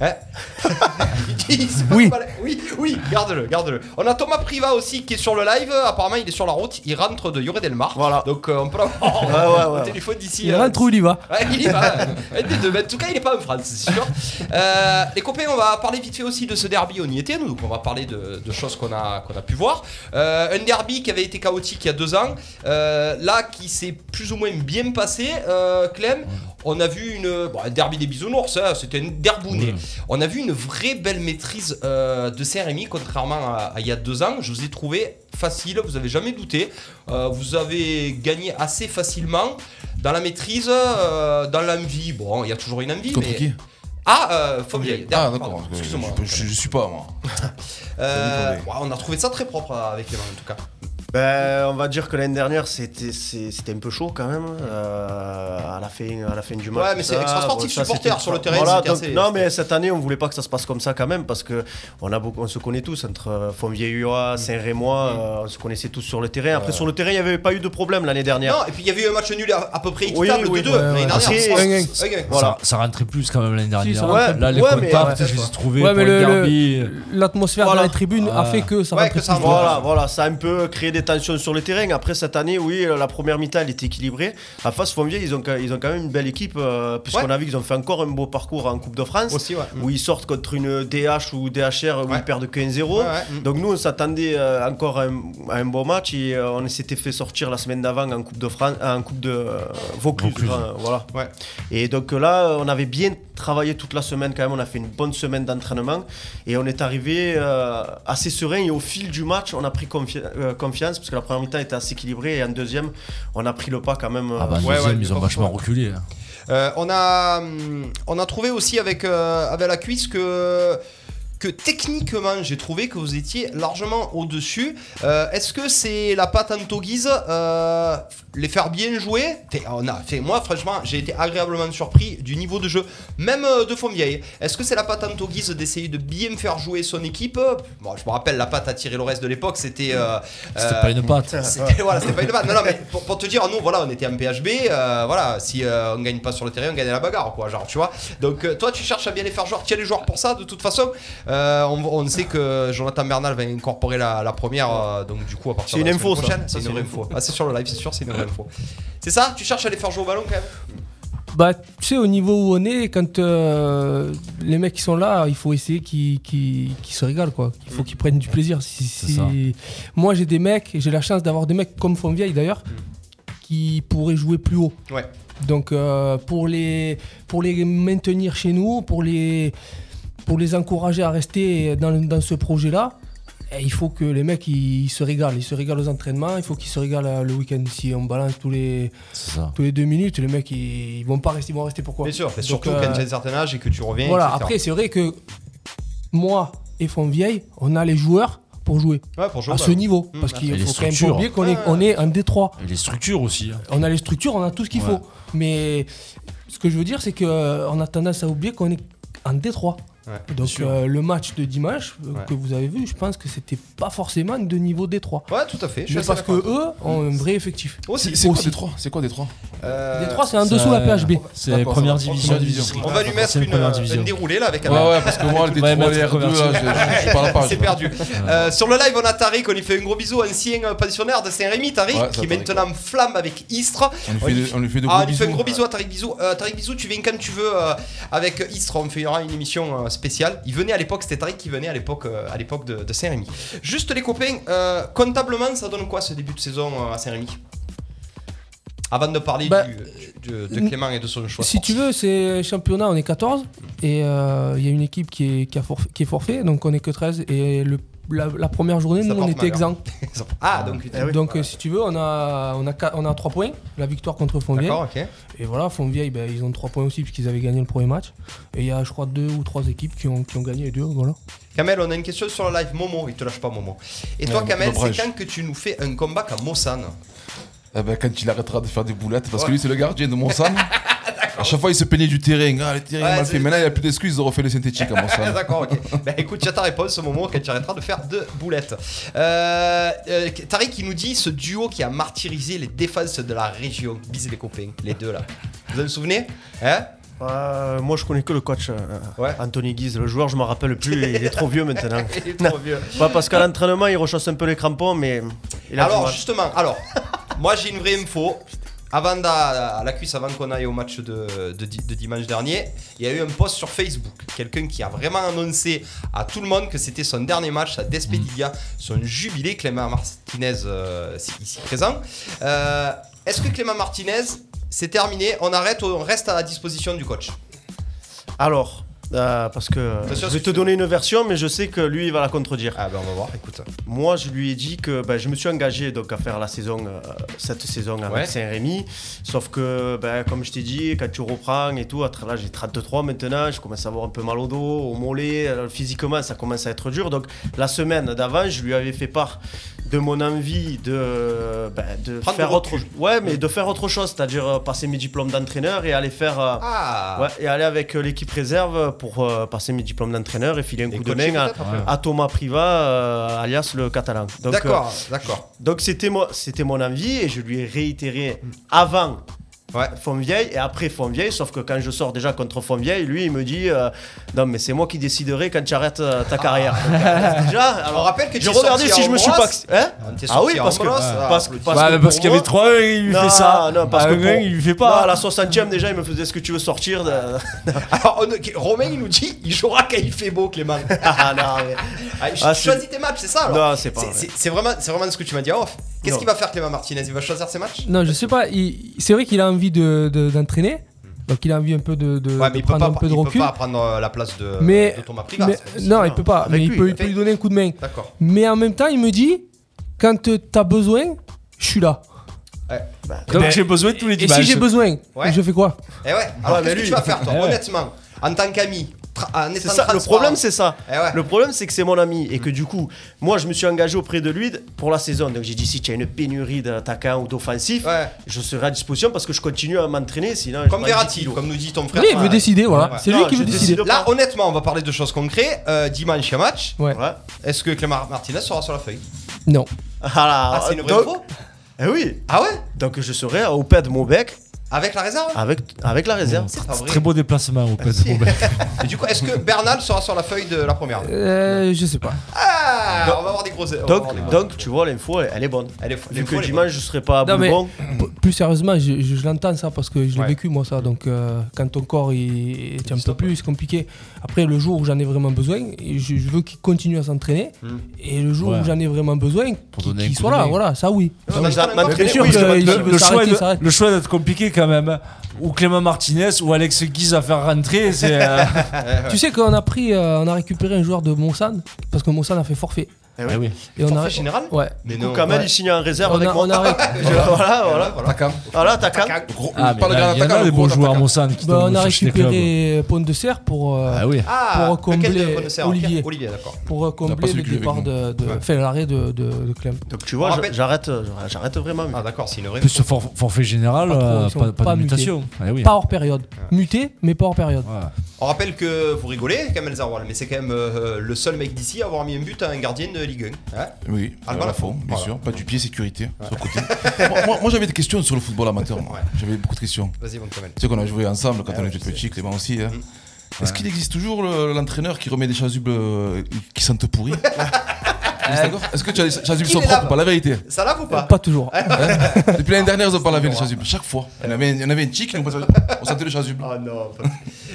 Hein pas Oui. oui, oui, garde-le, garde-le. On a Thomas Priva aussi qui est sur le live. Apparemment, il est sur la route. Il rentre de Yoré Delmar. Voilà. Donc, euh, on peut l'avoir Ouais, ouais, au téléphone d'ici. Il euh, rentre où il y va Ouais, il y va. Un des deux. Mais en tout cas, il n'est pas en France, c'est sûr. Euh, les copains, on va parler vite fait aussi de ce derby. On y était, nous. Donc, on va parler de, de choses qu'on a, qu'on a pu voir. Euh, un derby qui avait été chaotique il y a deux ans. Euh, là, qui s'est plus ou moins bien passé. Euh, Clem, on a vu une. Bon, un derby des bisounours, hein, c'était un derbounet. On a vu une vraie belle maîtrise euh, de CRMI, contrairement à, à il y a deux ans. Je vous ai trouvé facile, vous avez jamais douté. Euh, vous avez gagné assez facilement dans la maîtrise, euh, dans l'envie. Bon, il y a toujours une envie, Contre mais qui? Ah, euh. Ah, d'accord. Excuse-moi. je, je- je suis pas, moi. Euh, on a trouvé ça très propre avec les mains en tout cas. Ben, on va dire que l'année dernière, c'était un peu chaud quand même euh, à, la fin, à la fin du match. Ouais, mais c'est extra-sportif, supporter, sur le terrain, Voilà, c'était donc- assez- non, mais cette année, on voulait pas que ça se passe comme ça quand même parce que on, a beaucoup, on se connaît tous entre euh, Fontvieillois, Saint-Rémois, euh, on se connaissait tous sur le terrain. Après, Ouais. sur le terrain, il n'y avait pas eu de problème l'année dernière. Non, et puis il y avait eu un match nul à, à peu près Oui, équitable oui, de deux ouais, l'année ouais. dernière. Voilà. Ça, ça rentrait plus quand même l'année dernière. ça rentrait Là, les. Ouais, mais- contacts, ouais, je les ai trouvés Ouais, pour mais le l'atmosphère dans les tribunes a fait que ça Ouais, rentrait plus. Voilà, voilà, ça a un peu créé des tensions sur le terrain. Après cette année, oui, la première mi-temps elle était équilibrée. À face, Fontvieille, ils ont, ils ont quand même une belle équipe, euh, puisqu'on Ouais. a vu qu'ils ont fait encore un beau parcours en Coupe de France. Aussi, ouais. Où ils sortent contre une DH ou DHR où Ouais. ils perdent 15-0. Ouais, ouais. Donc nous, on s'attendait euh, encore à un, à un beau match et euh, on s'était fait sortir la semaine d'avant en Coupe de France, en Coupe de euh, Vaucluse. Vaucluse. enfin, voilà. Ouais. Et donc là, on avait bien travaillé toute la semaine quand même. On a fait une bonne semaine d'entraînement et on est arrivé euh, assez serein. Et au fil du match, on a pris confi- euh, confiance parce que la première mi-temps était assez équilibrée et en deuxième, on a pris le pas quand même. euh, Ah bah, Ouais, deuxième, ouais, ils ont ouais. vachement reculé. hein. Euh, on, a, hum, on a trouvé aussi avec, euh, avec la cuisse que, que techniquement, j'ai trouvé que vous étiez largement au-dessus. Euh, Est-ce que c'est la patte Antoguise euh, Les faire bien jouer? On a, fait, Moi, franchement, j'ai été agréablement surpris du niveau de jeu, même euh, de Fontvieille. Est-ce que c'est la patte Antoguise d'essayer de bien faire jouer son équipe? Bon, je me rappelle, la patte à tirer le reste de l'époque, c'était. euh, C'était pas une patte. c'était voilà, pas une vanne. Non, non, mais pour, pour te dire, nous, voilà, on était en PHB. voilà, si on gagne pas sur le terrain, on gagne à la bagarre, quoi. Genre, tu vois. Donc, toi, tu cherches à bien les faire jouer. Tu as les joueurs pour ça, de toute façon. Euh, on, on sait que Jonathan Bernal va incorporer la, la première. euh, donc, du coup, à partir C'est de la une info, prochaine, c'est une une info. Ah, c'est sur le live, c'est sûr, c'est une info. C'est ça? Tu cherches à les faire jouer au ballon quand même? Bah, tu sais, au niveau où on est, quand euh, les mecs qui sont là, il faut essayer qu'ils se régalent, quoi. Il faut qu'ils prennent du plaisir. Si- si- ça. Moi, j'ai des mecs, j'ai la chance d'avoir des mecs comme Fontvieille d'ailleurs, qui pourraient jouer plus haut. Ouais. Donc, euh, pour, les, pour les maintenir chez nous, pour les, pour les encourager à rester dans, dans ce projet-là, eh, il faut que les mecs ils, ils se régalent. Ils se régalent aux entraînements, il faut qu'ils se régalent euh, le week-end. Si on balance tous les, tous les deux minutes, les mecs ils, ils vont pas rester, ils vont rester pourquoi? Bien sûr, Donc, surtout euh, quand tu as un certain âge et que tu reviens. Voilà, etc. après c'est vrai que moi et Fontvieille, on a les joueurs pour jouer Ouais, pour jouer à au ce niveau. Mmh. Parce Et qu'il faut quand même oublier qu'on est, on est un Détroit. Et les structures aussi. hein. On a les structures, on a tout ce qu'il Ouais. faut. Mais ce que je veux dire, c'est qu'on a tendance à oublier qu'on est en Détroit. Ouais, Donc euh, le match de dimanche euh, Ouais. que vous avez vu, je pense que c'était pas forcément de niveau Détroit. Ouais, tout à fait. je Mais parce que eux ont un vrai effectif. Aussi. C'est c'est quoi trois? C'est quoi des trois? Euh, Détroit, c'est en dessous la PHB. C'est première division. On va lui mettre une, déroulée là avec un Ouais, ouais, parce que moi, le D3, mettre les R2, converti. là, je- je suis pas à la page. C'est perdu. Euh, sur le live, on a Tariq. On lui fait un gros bisou, ancien pensionnaire de Saint-Rémy. Tariq, qui est maintenant flamme avec Istres. On lui fait de- on lui fait de Ah, gros on lui fait un bisous. gros bisou à Tariq Bisou. Tariq Bisou, tu viens quand tu veux avec Istres. On fera une émission spéciale. Il venait à l'époque, c'était Tariq qui venait à l'époque euh, à l'époque de, de Saint-Rémy. Juste les copains, euh, comptablement, ça donne quoi ce début de saison euh, à Saint-Rémy? Avant de parler Bah, du, du- de Clément et de son choix. Si tu veux, c'est championnat, on est 14 et euh, il y a une équipe qui est, qui, a forfait, qui est forfait, donc on est que 13 et le, la, la première journée, nous on était malheur. exempt. Ah, donc, Eh oui. Donc euh, si tu veux, on a, on a, qua- on a 3 points, la victoire contre Fontvieille. D'accord, ok. Et voilà, Fontvieille, ben, ils ont 3 points aussi puisqu'ils avaient gagné le premier match. Et il y a, je crois, 2 ou 3 équipes qui ont, qui ont gagné les deux. Voilà. Kamel, on a une question sur le live. Momo, il te lâche pas Momo. Et toi, Ouais, Kamel, c'est quand que tu nous fais un comeback à Mossane Eh ben, quand il arrêtera de faire des boulettes, parce que lui c'est le gardien de Monsanne. à chaque fois il se plaignait du terrain, ah le terrain Ouais, mal fait. Maintenant il a plus d'excuses, ils ont refait le synthétique à Monsanne. D'accord, ok. bah écoute, as ta réponse au moment quand tu arrêteras de faire de boulettes. Euh, euh, Tariq qui nous dit ce duo qui a martyrisé les défenses de la région. Bisous les copains, les deux là. Vous vous en souvenez Hein? Euh, moi, je connais que le coach euh, Ouais. Anthony Guise. Le joueur, je me rappelle plus. il est trop vieux maintenant. Il est trop vieux. Ouais, parce qu'à l'entraînement, il rechausse un peu les crampons, mais il a du Alors justement, alors, moi j'ai une vraie info. Avant d'a- à la cuisse, avant qu'on aille au match de, de di- de dimanche dernier, il y a eu un post sur Facebook. Quelqu'un qui a vraiment annoncé à tout le monde que c'était son dernier match, sa despedilla, son jubilé, Clément Martinez euh, ici présent. Euh, Est-ce que Clément Martinez, c'est terminé? On arrête, on reste à la disposition du coach Alors, Euh, parce que je vais te donner une version, mais je sais que lui, il va la contredire. Ah ben on va voir, écoute. Moi, je lui ai dit que ben, je me suis engagé donc, à faire la saison, euh, cette saison avec Ouais. Saint-Rémy. Sauf que, ben, comme je t'ai dit, quand tu reprends et tout, là j'ai 32-3 maintenant, je commence à avoir un peu mal au dos, au mollet, euh, physiquement ça commence à être dur. Donc la semaine d'avant, je lui avais fait part de mon envie de, ben, de Prendre faire autre, ouais, mais de faire autre chose, c'est-à-dire euh, passer mes diplômes d'entraîneur et aller faire, euh, Ah ouais, et aller avec euh, l'équipe réserve pour euh, passer mes diplômes d'entraîneur et filer un Et coup de main à, Thomas Priva, euh, alias le catalan. D'accord, euh, d'accord. donc c'était moi, c'était mon envie et je lui ai réitéré avant Ouais. Fontvieille et après Fontvieille. Sauf que quand je sors déjà contre Fontvieille, lui il me dit euh, non mais c'est moi qui déciderai quand tu arrêtes euh, ta carrière. Donc, euh, déjà, alors rappelle que tu regardé sorti si je me suis pas hein ah oui à parce que ah, qu'il y avait 3 il lui non, fait ça. Non, parce À que pour- il lui fait Non, pas. à la 60e déjà, il me faisait ce que tu veux sortir. De... Alors, on- Romain il nous dit il jouera quand il fait beau Clément. ah non, mais- Ah, Ah, choisis tes matchs, c'est ça alors Non, c'est pas. C'est vraiment, c'est vraiment ce que tu m'as dit off. Qu'est-ce Non. qu'il va faire Clément Martinez? Il va choisir ses matchs? Non, je sais pas. C'est vrai qu'il a envie de- de- d'entraîner. donc il a envie un peu de, de- Ouais, de mais il peut prendre pas, un peu de il peut recul. pas prendre euh, la place de, mais, de Thomas non, il peut pas. Avec Mais il peut, il lui donner un coup de main. D'accord. Mais en même temps, il me dit quand tu as besoin, je suis là. Donc j'ai besoin de tous les Et dimanches. si j'ai besoin, Ouais. je fais quoi? Eh ouais, alors Ouais, mais qu'est-ce que lui- tu vas faire toi, Eh ouais. honnêtement, en tant qu'ami C'est étant ça, le problème c'est ça. Eh ouais. Le problème c'est que c'est mon ami et que du coup, moi je me suis engagé auprès de lui pour la saison. Donc j'ai dit si tu as une pénurie d'attaquants ou d'offensifs, je serai à disposition parce que je continue à m'entraîner sinon Comme prends 10 Verratti, comme nous dit ton frère. Oui, il veut Ouais. décider, voilà. Ouais. C'est lui Non, qui veut décider. décide Là, honnêtement, on va parler de choses concrètes. Euh, dimanche, il y a match. Ouais. Est-ce que Clément Martinez sera sur la feuille? Non. Ah, là, Ah, c'est une vraie donc- Eh oui. Ah ouais? Donc je serai au PED Maubec Avec la réserve avec, avec la réserve. C'est pas vrai. Très beau déplacement au Pet Et du coup, est-ce que Bernal sera sur la feuille de la première Euh, je sais pas. Ah Donc- On va avoir des grosses. Donc, des donc tu vois l'info elle, elle est bonne. Elle est l'info, que dimanche je serai pas à Non, p- plus sérieusement, je, je- je l'entends ça parce que je l'ai Ouais. vécu moi ça. Donc euh, quand ton corps il est un peu plus c'est compliqué. Après le jour où j'en ai vraiment besoin, je, je veux qu'il continue à s'entraîner. Hmm. Et le jour Ouais. où j'en ai vraiment besoin, qu'il soit là. Voilà, ça oui. Bien sûr que il le, choix choix d'être compliqué quand Ou Clément Martinez ou Alex Guiz à faire rentrer. Euh, Tu sais qu'on a pris, euh, on a récupéré un joueur de Monsanne parce que Monsanne a fait forfait. Eh oui. ah oui. Et on Forfait a général Ouais. Mais Du coup, non. Kamel Ouais. il signe en réserve On avec a, moi. on a ré- voilà, voilà. Attaquant. Voilà, Gros- Ah, mais il y en a des bons joueurs. Monsanne qui bah, on a récupéré Pont de Serre pour, euh, Ah oui. Ah, pour combler Olivier. Olivier, d'accord. pour euh, combler le départ de, enfin, l'arrêt de, de, Clem. Donc tu On vois, rappelle- j'arrête, j'arrête vraiment. Ah d'accord, c'est une vraie. Plus ce for- forfait général, Pas euh, de mutation. Oui. Pas hors période. Muté, mais pas hors période. On rappelle que vous rigolez, Kamel Zarwal, mais c'est quand même euh, le seul mec d'ici à avoir mis un but à un gardien de Ligue 1. Ouais. Oui, Ah, à la fond, bien Voilà. sûr. Pas du pied, sécurité, sur le côté. moi, moi- moi, j'avais des questions sur le football amateur. Ouais. J'avais beaucoup de questions. Vas-y, mon Kamel. Tu sais qu'on a joué ensemble quand Ah on était petit, Clément aussi. hein. Mm. Est-ce qu'il existe toujours le- l'entraîneur qui remet des chasubles euh, qui sentent pourri Est-ce que tu as des chasubles Qui sont propres Pas la vérité? Ça lave ou pas? Pas toujours. Hein? Depuis l'année dernière, ils ont pas lavé les chasubles. Chaque fois. Il y en avait, il y en avait un chic, on on sentait le chasuble. Ah non.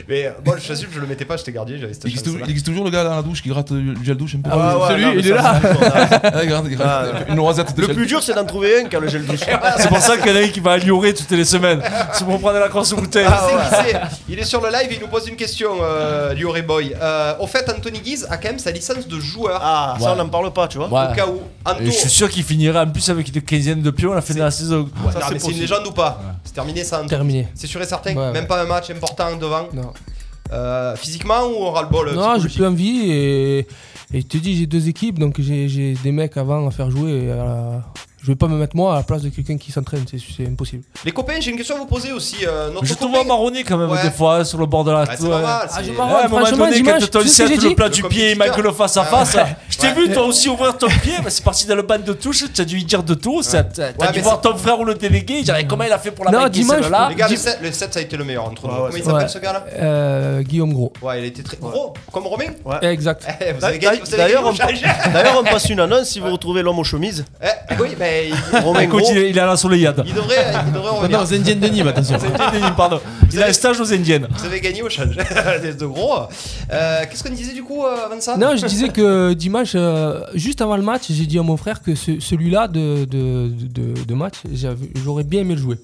Mais euh, moi, le chasuble, je le mettais pas, j'étais gardien, j'avais cette Il existe, il existe toujours le gars dans la douche qui gratte du gel douche un peu. Ah ouais, celui, il est là. Ah, une noisette de Le plus dur, c'est d'en trouver un qui a le gel douche. C'est pour ça qu'il y en a un qui va à Lioré toutes les semaines. C'est pour prendre la crosse bouteille. Ah, Il est sur le live, il nous pose une question, euh, Lioré Boy. Euh, au fait, Anthony Guiz a quand même sa licence de joueur. Ah, ça, on n'en parle pas, tu vois. Au cas où. Je suis sûr qu'il finirait en plus avec une quinzaine de pions à la fin de la saison. Ouais, Ça, non, c'est mais c'est une légende ou pas C'est terminé ça, Terminé. C'est sûr et certain Ouais, Même ouais. pas un match important devant Non, Euh, Physiquement ou on ras-le-bol non j'ai plus envie et, et je te dis, j'ai deux équipes, donc j'ai des mecs avant à faire jouer. Je vais pas me mettre moi à la place de quelqu'un qui s'entraîne, c'est- c'est impossible. Les copains, j'ai une question à vous poser aussi. euh, notre Je te vois marronner quand même Ouais. des fois sur le bord de la Ouais, c'est ouais. normal. Ah, c'est- je Ouais, marronne. à un moment Franchement, donné, dimanche, quand tu j'ai le plat du pied, manque le face à Ah, face. ouais. Je t'ai vu toi aussi ouvrir ton pied, mais c'est parti dans le ban de touche, tu as dû y dire de tout. T'as Ouais, dû voir ton frère ou le délégué, il comment il a fait pour la dimanche, celle-là. Les gars, le 7, le 7, ça a été le meilleur entre nous. Ouais, ouais, Comment il s'appelle Ouais. ce gars-là Euh, Guillaume Gros. Ouais, il était très gros, comme Romain. Exact. D'ailleurs, on, au challenge. d'ailleurs, on passe une annonce si vous retrouvez l'homme aux chemises. Eh, oui, mais il, Romain Écoute, Gros. il est il est à la soleillade. il devrait, il devrait revenir. Non, aux Indiennes de Nîmes, attention. Pardon. Il a un stage aux Indiennes. Vous avez gagné au challenge de gros. Euh, Qu'est-ce qu'on disait du coup euh, avant ça Non, je disais que dimanche, euh, juste avant le match, j'ai dit à mon frère que ce- celui-là de, de, de, de match, j'avais- j'aurais bien aimé le jouer.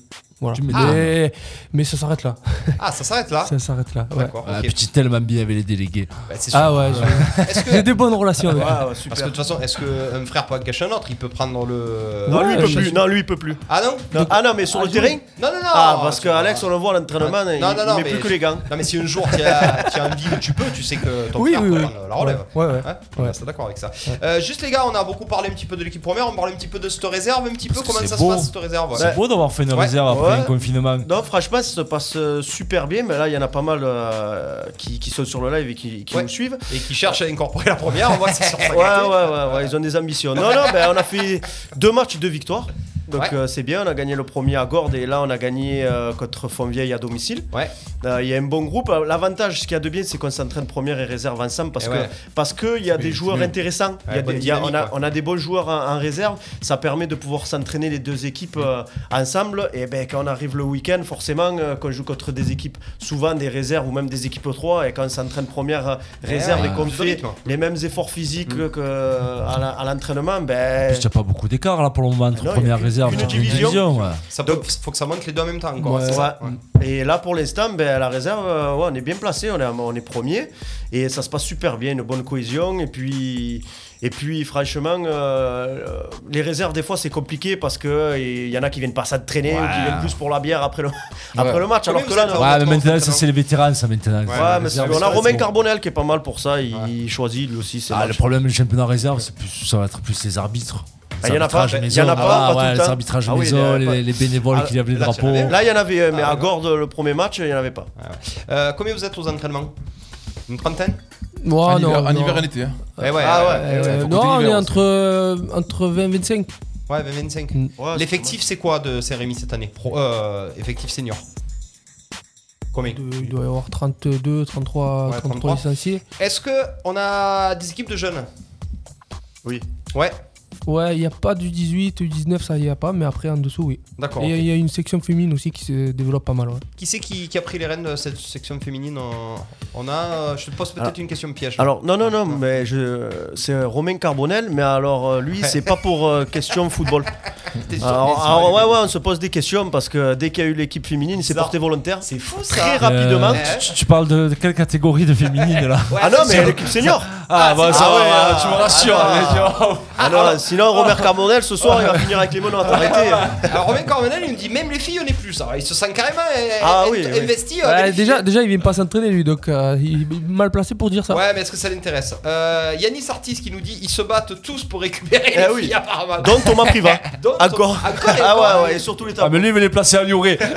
Voilà. M'étonnes. mais, mais ça s'arrête là. Ah, ça s'arrête là Ça s'arrête là. ouais. D'accord, Ah, ok. puis tu es tellement bien avec les délégués. Bah, c'est sûr. Ah ouais, je- Est-ce que- j'ai des bonnes relations avec Ouais, ouais, Parce que super. de toute façon, est-ce qu'un frère peut gâcher un autre? Il peut prendre le. Non, lui, il peut je plus. Non, lui, il peut plus. Ah non? Non, ah non, mais sur Ah, le terrain? Non, non, non Ah, parce qu'Alex, on le voit à l'entraînement, il, Non, non, non, il met mais plus que les gants. Non, mais si un jour tu as, envie où tu peux, tu sais que ton Oui, frère oui, peut oui. prendre la relève. Ouais, ouais. Ouais, Ouais. ouais, c'est d'accord avec ça. Euh, juste les gars, on a beaucoup parlé un petit peu de l'équipe première, on parle un petit peu de cette réserve, un petit peu comment ça se passe cette réserve. C'est beau d'avoir fait une réserve après Ouais. un confinement. Non, franchement, ça se passe euh, super bien, mais là, il y en a pas mal euh, qui, qui sont sur le live et qui, qui Ouais. nous suivent. Et qui cherche à incorporer la première, on voit que c'est sur Ouais, ouais, ouais, ouais, ils ont des ambitions. Non, non, ben, on a fait deux matchs, deux victoires. Donc Ouais. euh, c'est bien, on a gagné le premier à Gordes et là on a gagné euh, contre Fontvieille à domicile. Ouais. Euh, Il y a un bon groupe. L'avantage, ce qu'il y a de bien, c'est qu'on s'entraîne première et réserve ensemble parce Et que ouais. parce que il y a des joueurs intéressants. Il y a des- il y a- on, a, on des bons joueurs en, en réserve. Ça permet de pouvoir s'entraîner les deux équipes euh, ensemble. Et ben quand on arrive le week-end, forcément, euh, qu'on joue contre des équipes, souvent des réserves ou même des équipes 3, et quand on s'entraîne première euh, réserve ouais, et qu'on fait les mêmes efforts physiques Mm. que euh, l'entraînement, ben il n'y a pas beaucoup d'écart là pour le moment entre Non, il y a première réserve et division. ouais. Ça peut, faut que ça monte les deux en même temps. Quoi. Ouais. ça. Ouais. Et là, pour l'instant, ben, à la réserve, euh, ouais, on est bien placé, on est, on est premier. Et ça se passe super bien, une bonne cohésion. Et puis, et puis franchement, euh, les réserves, des fois, c'est compliqué parce qu'il y en a qui viennent pas s'entraîner ou qui viennent plus pour la bière après le, après le match. Alors que là, Ouais, mais Maintenant, ça c'est les vétérans, ça maintenant. Ouais, mais on a Romain bon. Carbonel qui est pas mal pour ça. Il, choisit lui aussi. Ah, le problème du championnat réserve, c'est plus, ça va être plus les arbitres. Ah, il y en a pas, il y en a pas, Ah, ouais, les temps. arbitrages Ah oui, maison, il y en a les, pas. les bénévoles Ah, qui lèvent les drapeaux. Là, il y en avait, euh, mais Ah, à ouais. Gordes, le premier match, il n'y en avait pas. Euh, combien vous êtes aux entraînements? Une trentaine Moi, en, non, hiver, non. hiver et en été. hein. Eh ouais, Ah ouais. Euh, faut non, on est entre, euh, entre 20 et 25. Ouais, 25. Mm. Ouais, L'effectif, c'est quoi de Saint-Rémy cette année? Pro, euh, Effectif senior Combien? De- Il doit y avoir 32, 33, Ouais, 33 33. licenciés. Est-ce que on a des équipes de jeunes? Oui. Ouais, Ouais, il n'y a pas du 18, du 19, ça n'y a pas, mais après en dessous, oui. d'accord. Et il y a- y, une section féminine aussi qui se développe pas mal. Ouais. Qui c'est qui, qui a pris les rênes de cette section féminine On, on a. euh, Je te pose peut-être une question piège. Alors non non non mais je c'est Romain Carbonel mais alors euh, lui c'est pas pour euh, question football. Alors, ouais ouais on se pose des questions parce que dès qu'il y a eu l'équipe féminine Ça. porté volontaire C'est fou ça. très rapidement. Euh, tu, tu parles de, de quelle catégorie de féminine là Ouais, Ah non c'est mais l'équipe senior. Ah, bah ça Ah va, ouais, ah, ah, tu me ah, rassures. ah, Ah sinon Robert Carbonel ce soir il va finir avec les menottes arrêtez. Alors Romain Cormenel, il me dit même les filles, on n'est plus ça. Il se sent carrément euh, Ah oui. investi. euh, les déjà, il vient pas s'entraîner lui, donc euh, il est mal placé pour dire ça. Ouais, mais est-ce que ça l'intéresse? Euh, Yanis Artis qui nous dit ils se battent tous pour récupérer Eh les oui. filles apparemment. Donc Thomas Privat. Donc, Encore. Ah encore. ouais ouais et surtout les Ah, tables. mais lui, il veut les placer à Lioré.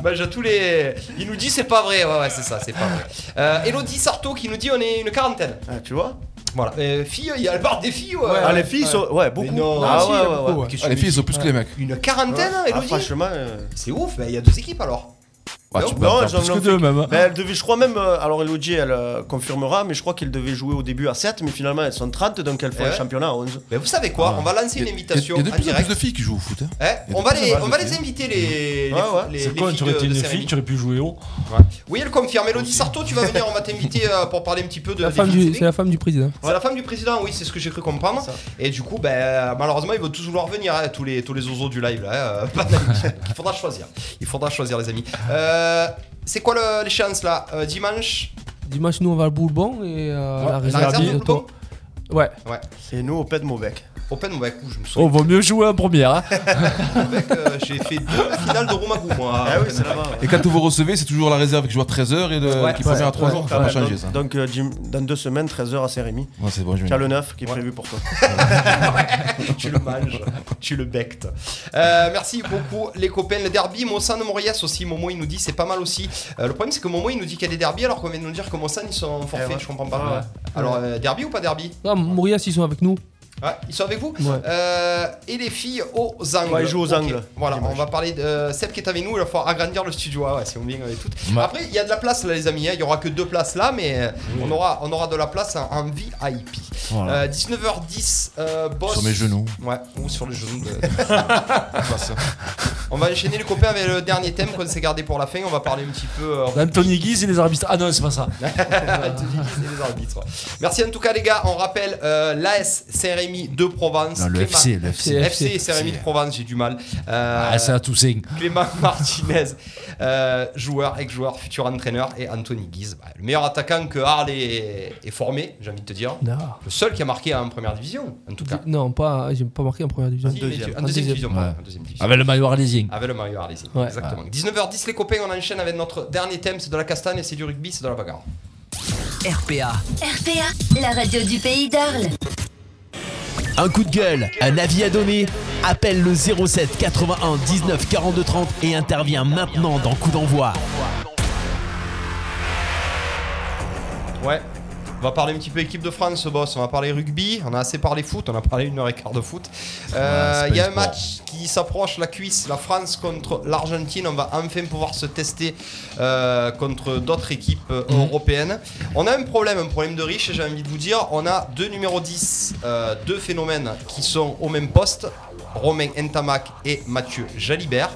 Bah, tous les. Il nous dit c'est pas vrai. Ouais, ouais, c'est ça, c'est pas vrai. Euh, Elodie Sarto qui nous dit on est une quarantaine. Ah, tu vois? Voilà. Euh, filles, il y a le bar des filles. Ouais, Ah les filles sont ouais beaucoup. non. Ah Ah, si, ouais ouais beaucoup, ouais. Ah, les filles, sont plus que les mecs. Une quarantaine, Ah, Elodie franchement. euh, C'est ouf, bah, il y a deux équipes alors. Ah, Non, tu peux Non, en elles faire en Plus que deux même. hein. Ben, elle devait, je crois même, euh, alors Elodie, elle euh, confirmera, mais je crois qu'elle devait jouer au début à 7, mais finalement elles sont 30, donc elles font Eh un ouais. championnat à 11. Mais vous savez quoi On va lancer une invitation Il y a de en plus en direct. plus de filles qui jouent au foot. hein. Eh, on va les, on va inviter les, Ouais, ouais. les, C'est filles tu aurais été une fille, tu aurais pu jouer haut. Ouais. Oui, elle confirme. Elodie Sarto, tu vas venir, on va t'inviter euh, pour parler un petit peu de. C'est la femme du président. C'est la femme du président, oui, c'est ce que j'ai cru comprendre. Et du coup, ben, malheureusement, ils vont tous vouloir venir, hein, tous les oiseaux du live. Il faudra choisir. Il faudra choisir, les amis. Euh, c'est quoi le- l'échéance là Euh, Dimanche Dimanche, nous on va à Boulbon et euh, la La réserve. réserve de bientôt. Boulbon Ouais. Ouais. Et nous au Pet Mauvec. Open, ouais, coup, je me Oh, souviens. vaut mieux jouer en première. hein. Avec, euh, j'ai fait deux finales de Roumagou, moi. Ah oui, Open c'est Mic. là-bas. Et quand vous recevez, c'est toujours la réserve qui joue à 13h et le- Ouais. qui première à 3h. Ouais. Ça va Ouais, changer donc, ça. Donc euh, Jim, dans deux semaines, 13h à Saint-Rémy. Ouais, c'est bon, je Tu as vais- le 9 qui est prévu pour toi. tu le manges, tu le bectes. Euh, merci beaucoup les copains. Le derby, Monsan de Morias aussi, Momo il nous dit c'est pas mal aussi. Euh, le problème c'est que Momo il nous dit qu'il y a des derbies alors qu'on vient de nous dire que Monsan ils sont forfaits, Eh ouais. je comprends pas. Ouais, ouais. Alors euh, derby ou pas derby? Non, Maurias, ils sont avec nous. Ouais, ils sont avec vous Ouais. Euh, Et les filles aux angles. Ouais, ils jouent aux angles. Voilà, on va parler de euh, Seb qui est avec nous, il va falloir agrandir le studio. Ah ouais, c'est bien et tout. Ouais. Après, il y a de la place là, les amis. hein. Il y aura que deux places là, mais euh, on, aura, on aura de la place en, en VIP. Voilà. Euh, 19h10, euh, boss. Sur mes genoux. Ouais, ou sur les genoux de. On va enchaîner les copains avec le dernier thème qu'on s'est gardé pour la fin. On va parler un petit peu. euh, D'Anthony Guise et les arbitres. Ah non, c'est pas ça. Anthony Guise et les arbitres. Merci en tout cas les gars, on rappelle euh, l'AS Saint-Rémy de Provence. Non, le Clément- FC, le FC. FC Saint-Rémy de Provence, j'ai du mal. Euh, Ah, c'est à Toussaint. Clément Martinez, euh, joueur, ex-joueur, futur entraîneur, et Anthony Guise, bah, le meilleur attaquant que Arles est, formé, j'ai envie de te dire. Non. Le seul qui a marqué en première division, en tout cas. Non, pas, j'ai pas marqué en première division. En deuxième division, en deuxième division. Avec le maillot arlésien. Avec le maillot arlésien, Ouais. exactement. 19h10 les copains, on enchaîne avec notre dernier thème, c'est de la castagne et c'est du rugby, c'est de la bagarre. RPA. RPA, la radio du pays d'Arles. Un coup de gueule, un avis à donner Appelle le 07 81 19 42 30 et intervient maintenant dans Coup d'envoi. Ouais. On va parler un petit peu équipe de France, boss. On va parler rugby. On a assez parlé foot. On a parlé une heure et quart de foot. Euh, Il y a un match qui s'approche, la cuisse. La France contre l'Argentine. On va enfin pouvoir se tester euh, contre d'autres équipes euh, Mhm. européennes. On a un problème, un problème de riche. J'ai envie de vous dire, on a deux numéros 10, euh, deux phénomènes qui sont au même poste. Romain Ntamak et Mathieu Jalibert.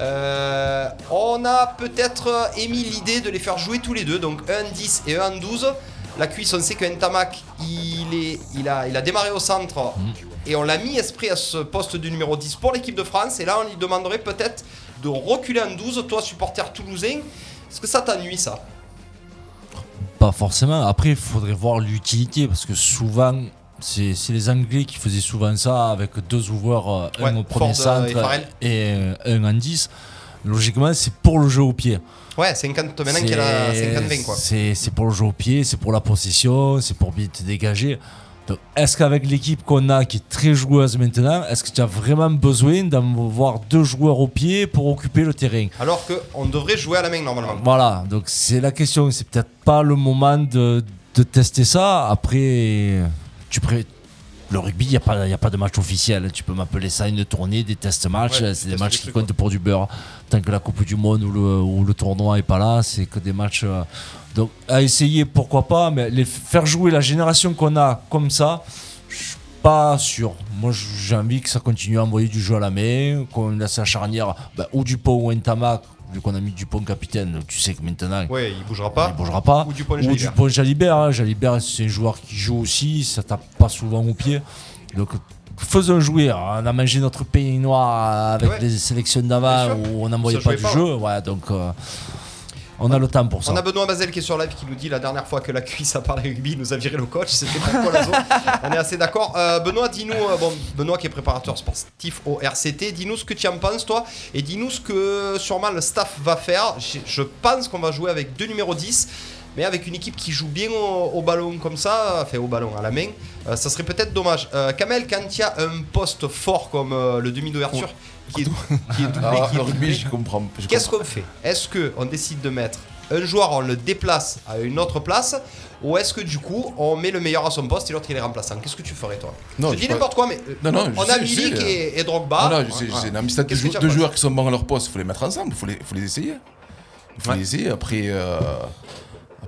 Euh, on a peut-être émis l'idée de les faire jouer tous les deux, donc un 10 et un 12. La cuisse, on sait que Ntamak, il, est, il, a, il a démarré au centre et on l'a mis esprit à ce poste de numéro 10 pour l'équipe de France. Et là, on lui demanderait peut-être de reculer en 12, toi, supporter toulousain. Est-ce que ça t'ennuie, ça? Pas forcément. Après, il faudrait voir l'utilité parce que souvent, c'est les Anglais qui faisaient souvent ça avec deux ouvreurs, euh, un Ouais, au premier Ford, euh, et centre et euh, un en 10. Logiquement, c'est pour le jeu au pied. Ouais, 50 maintenant qu'il a 50-20, quoi. C'est c'est pour le jeu au pied, c'est pour la possession, c'est pour bien te dégager. Est-ce qu'avec l'équipe qu'on a, qui est très joueuse maintenant, est-ce que tu as vraiment besoin d'avoir deux joueurs au pied pour occuper le terrain? Alors qu'on devrait jouer à la main, normalement. Voilà, donc c'est la question. C'est peut-être pas le moment de, de tester ça. Après, tu pré... le rugby, il n'y a, pas- y a pas de match officiel. Tu peux m'appeler ça une tournée, des test-matchs. Ouais, c'est des matchs qui comptent pour du beurre. Tant que la Coupe du Monde ou le, ou le tournoi n'est pas là, c'est que des matchs. euh, Donc, à essayer, pourquoi pas, mais les faire jouer la génération qu'on a comme ça, je suis pas sûr. Moi, j'ai envie que ça continue à envoyer du jeu à la main, qu'on laisse la charnière, bah, ou Dupont ou Ntamak, vu qu'on a mis Dupont capitaine, tu sais que maintenant, Ouais, il bougera pas. il bougera pas. Ou Dupont Ou Jalibert. Dupont Jalibert. hein. Jalibert, c'est un joueur qui joue aussi, ça tape pas souvent au pied. Donc, faisons jouer. On a mangé notre pays noir avec Ouais. les sélections d'avant où on n'envoyait pas du pas, jeu. Ouais, donc, euh, on a le temps pour ça. On a Benoît Bazel qui est sur live qui nous dit la dernière fois que la cuisse a parlé rugby, il nous a viré le coach, c'était pour Colazo. On est assez d'accord. Euh, Benoît, dis-nous, euh, bon, Benoît qui est préparateur sportif au RCT, dis-nous ce que tu en penses toi et dis-nous ce que sûrement le staff va faire. Je, je pense qu'on va jouer avec deux numéros 10. Mais avec une équipe qui joue bien au, au ballon comme ça, enfin au ballon à la main, euh, ça serait peut-être dommage. Kamel, quand il y a un poste fort comme le demi d'ouverture, qui est, qui est doublé, Alors, qui est doublé, je comprends. je Qu'est-ce qu'on fait? Est-ce qu'on décide de mettre un joueur, on le déplace à une autre place Ou est-ce que du coup, on met le meilleur à son poste et l'autre il est remplaçant? Qu'est-ce que tu ferais toi? Non, Je je dis pas- n'importe quoi, mais euh, Non, non, on je a sais, je Milik sais, et, et Drogba. Non, non, je sais, je Voilà. sais. Non, mais si deux, joueurs qui sont bons à leur poste, il faut les mettre ensemble, il faut les, faut les essayer. Il faut Ouais. les essayer. Après, euh,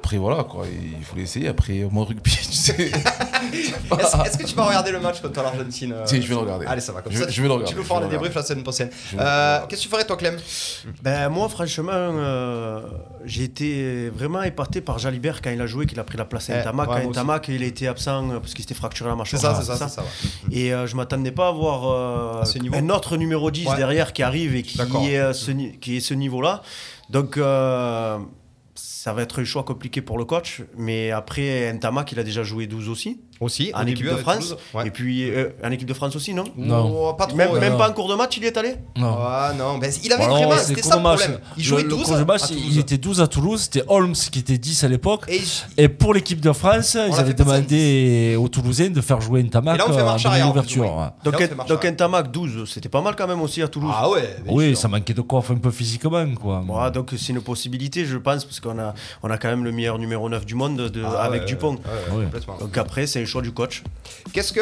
après voilà, quoi. Il faut les essayer. Après, au moins rugby, tu sais. Est-ce est-ce que tu vas regarder le match contre l'Argentine euh, Si, je vais le regarder. Allez, ça va comme Je ça. je vais le regarder, Tu nous feras vais le le débrief la semaine prochaine. Euh. Qu'est-ce que tu ferais toi, Clem? Ben moi franchement euh, j'ai été vraiment épaté par Jalibert quand il a joué qu'il a pris la place à Eh, Ntamak ouais, moi. Ntamak il a été absent euh, parce qu'il s'était fracturé la C'est mâchoire ça, c'est ça, c'est ça. ouais. et euh, je m'attendais pas à voir euh, À ce niveau. un autre numéro 10 Ouais. derrière qui arrive et qui est, euh, ce, qui est ce niveau là donc euh, ça va être un choix compliqué pour le coach mais après Ntamak il a déjà joué 12 aussi Aussi, en au équipe de France. Ouais. et puis euh, en équipe de France aussi non? Non. Oh, pas trop. même, ouais. même non. pas en cours de match il y est allé? Non. Ah non, ben, il avait vraiment, c'est c'était court ça le match. problème. Il jouait le, 12 le court de match, à Toulouse. il était 12 à Toulouse. C'était Holmes qui était 10 à l'époque. Et Et pour l'équipe de France, ils avaient demandé aux Toulousains de faire jouer Ntamak là, on fait euh, marche en arrière, en ouverture. oui. donc, donc. Ntamak 12 c'était pas mal quand même aussi à Toulouse Ah ouais, Oui, ça manquait de coiffe un peu physiquement. Quoi. Donc c'est une possibilité, je pense, parce qu'on a, on a quand même le meilleur numéro 9 du monde de- Ah avec ouais, Dupont. ouais, ouais, complètement. Donc après, c'est un choix du coach. Qu'est-ce que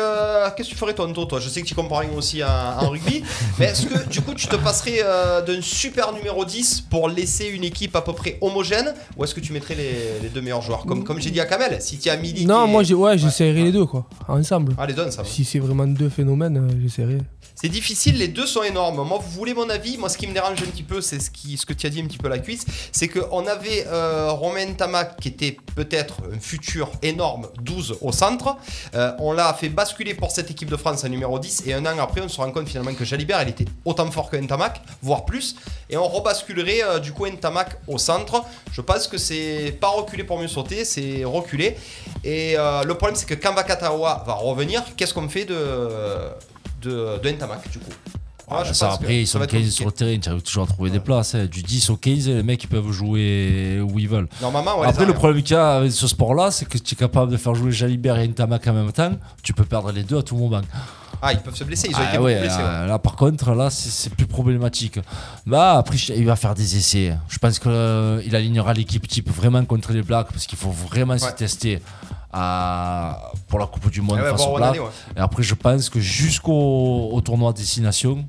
qu'est-ce que tu ferais toi, Anto toi? Je sais que tu comprends rien aussi en, en rugby, mais est-ce que du coup tu te passerais euh, d'un super numéro 10 pour laisser une équipe à peu près homogène ou est-ce que tu mettrais les, les deux meilleurs joueurs? Comme, comme j'ai dit à Kamel, si tu as Milik Non, et- moi, j'ai- ouais, j'essaierai les deux, quoi, ensemble. Ah, les deux ensemble. Si c'est vraiment deux phénomènes, euh, j'essaierai. C'est difficile, les deux sont énormes. Moi, vous voulez mon avis? Moi, ce qui me dérange un petit peu, c'est ce, qui, ce que tu as dit un petit peu la cuisse, c'est qu'on avait euh, Romain Tamac qui était peut-être un futur énorme 12 au centre. Euh, on l'a fait basculer pour cette équipe de France à numéro 10 et un an après, on se rend compte finalement que Jalibert, il était autant fort que Ntamak, voire plus. Et on rebasculerait euh, du coup Ntamak au centre. Je pense que c'est pas reculer pour mieux sauter, c'est reculer. Et euh, le problème, c'est que quand Vakatawa va revenir, qu'est-ce qu'on fait de, de, du coup? Ah, ça, après, ils sont va être 15 compliqué. sur le terrain, tu arrives toujours à trouver des places. hein. Du 10 au 15, les mecs ils peuvent jouer où ils veulent. Normalement, ouais, les Après, le problème qu'il y a avec ce sport-là, c'est que tu es capable de faire jouer Jalibert et Ntamak en même temps. Tu peux perdre les deux à tout moment. Ah, ils peuvent se blesser, ils ont Ah été ouais, blessés. ouais. euh, Là, par contre, là, c'est plus problématique. Bah, après, il va faire des essais. Je pense qu'il alignera l'équipe type vraiment contre les Blacks parce qu'il faut vraiment se Ouais. tester à- pour la Coupe du Monde Ah face aux Blacks. Et après, je pense que jusqu'au au tournoi destination,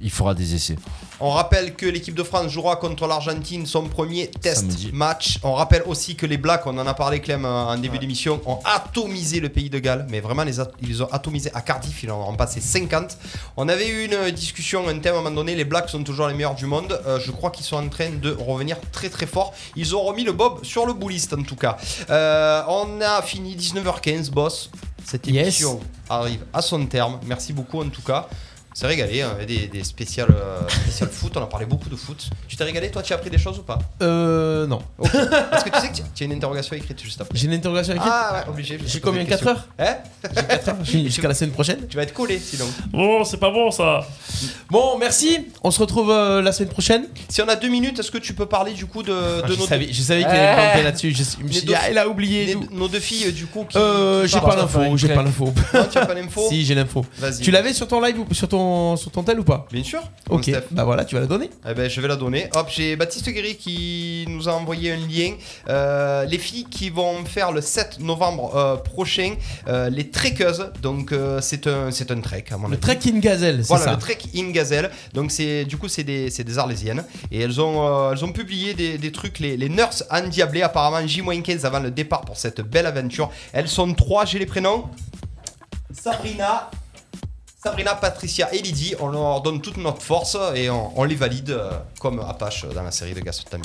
il fera des essais. On rappelle que l'équipe de France jouera contre l'Argentine son premier test Samedi. match. On rappelle aussi que les Blacks, on en a parlé Clem en début d'émission, ont atomisé le pays de Galles, mais vraiment les ils ont atomisé à Cardiff, ils en ont passé 50. On avait eu une discussion, un thème à un moment donné, les Blacks sont toujours les meilleurs du monde. Euh, je crois qu'ils sont en train de revenir très très fort. Ils ont remis le Bob sur le bouliste en tout cas. Euh, on a fini 19h15, boss. Cette Yes. émission arrive à son terme. Merci beaucoup en tout cas. C'est régalé, hein, des, des spéciales, euh, spéciales foot, on a parlé beaucoup de foot. Tu t'es régalé, toi tu as appris des choses ou pas Euh, non. Parce que tu sais que tu- tu as une interrogation écrite juste après. J'ai une interrogation écrite Ah ouais, obligé. J'ai combien une 4 question. heures Hein J'ai 4 heures Jusqu'à la semaine prochaine Tu vas être collé sinon. Bon, c'est pas bon ça. Bon, merci. On se retrouve euh, la semaine prochaine. Si on a deux minutes, est-ce que tu peux parler du coup de, Ah, de je, nos savais, je savais qu'il allait me planter là-dessus. Je, je me suis Les dit, deux- ah, il a oublié. les- nos deux filles du coup qui. Euh, qui j'ai pas l'info, j'ai pas l'info. Non, tu as pas l'info Si, j'ai l'info. Vas-y. Tu l'avais sur ton live ou sur ton, sur ton tel ou pas Bien sûr. Ok, bah voilà, tu vas la donner. Eh ben, je vais la donner. Hop, j'ai Baptiste Guéry qui nous a envoyé un lien. Euh, les filles qui vont faire le 7 novembre euh, prochain, euh, les trekkeuses. Donc, c'est un, c'est un trek, à mon Le. Trek in Gazelle, c'est Voilà, ça. le Trek in Gazelle. Donc, c'est, du coup, c'est des, c'est des Arlésiennes. Et elles ont, elles ont publié des, des trucs, les, les nurses endiablées, apparemment J-15 avant le départ pour cette belle aventure. Elles sont trois, j'ai les prénoms. Sabrina, Sabrina, Patricia et Lydie, on leur donne toute notre force et on, on les valide euh, comme Apache dans la série de Gaston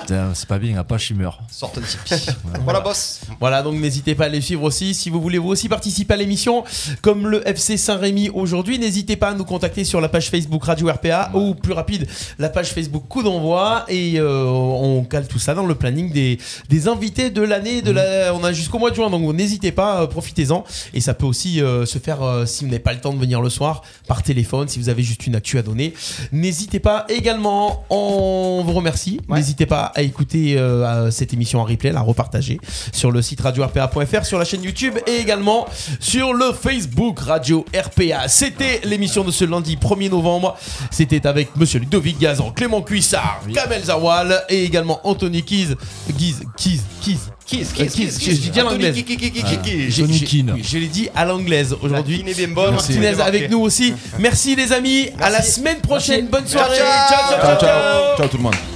Putain, C'est pas bien, Apache il meurt. Sorte Tipeee. voilà, boss. Voilà, donc n'hésitez pas à les suivre aussi. Si vous voulez vous aussi participer à l'émission, comme le FC Saint-Rémy aujourd'hui, n'hésitez pas à nous contacter sur la page Facebook Radio RPA ou plus rapide, la page Facebook Coup d'envoi. Et euh, on cale tout ça dans le planning des, des invités de l'année. De la, on a jusqu'au mois de juin, donc n'hésitez pas, euh, profitez-en. Et ça peut aussi euh, se faire euh, si vous n'avez pas le temps de venir le soir par téléphone, si vous avez juste une actu à donner. N'hésitez pas également, on vous remercie. N'hésitez pas à écouter euh, cette émission en replay, la repartager sur le site radio-rpa.fr, sur la chaîne YouTube et également sur le Facebook Radio RPA. C'était l'émission de ce lundi 1er novembre. C'était avec monsieur Ludovic Gazan, Clément Cuissard, Kamel Zawal et également Anthony Kiz. Giz, Kiz, Kiz. Euh, Kiz, Kiz, J'ai dit à Anthony l'anglaise. Ah. J'ai- Keane. Je l'ai dit à l'anglaise aujourd'hui. Martine est bien bonne. Martinez Merci. avec nous aussi. Merci les amis. À la semaine prochaine. Bonne soirée. Ciao, ciao, ciao, Ciao, ciao. ciao. Ciao tout le monde.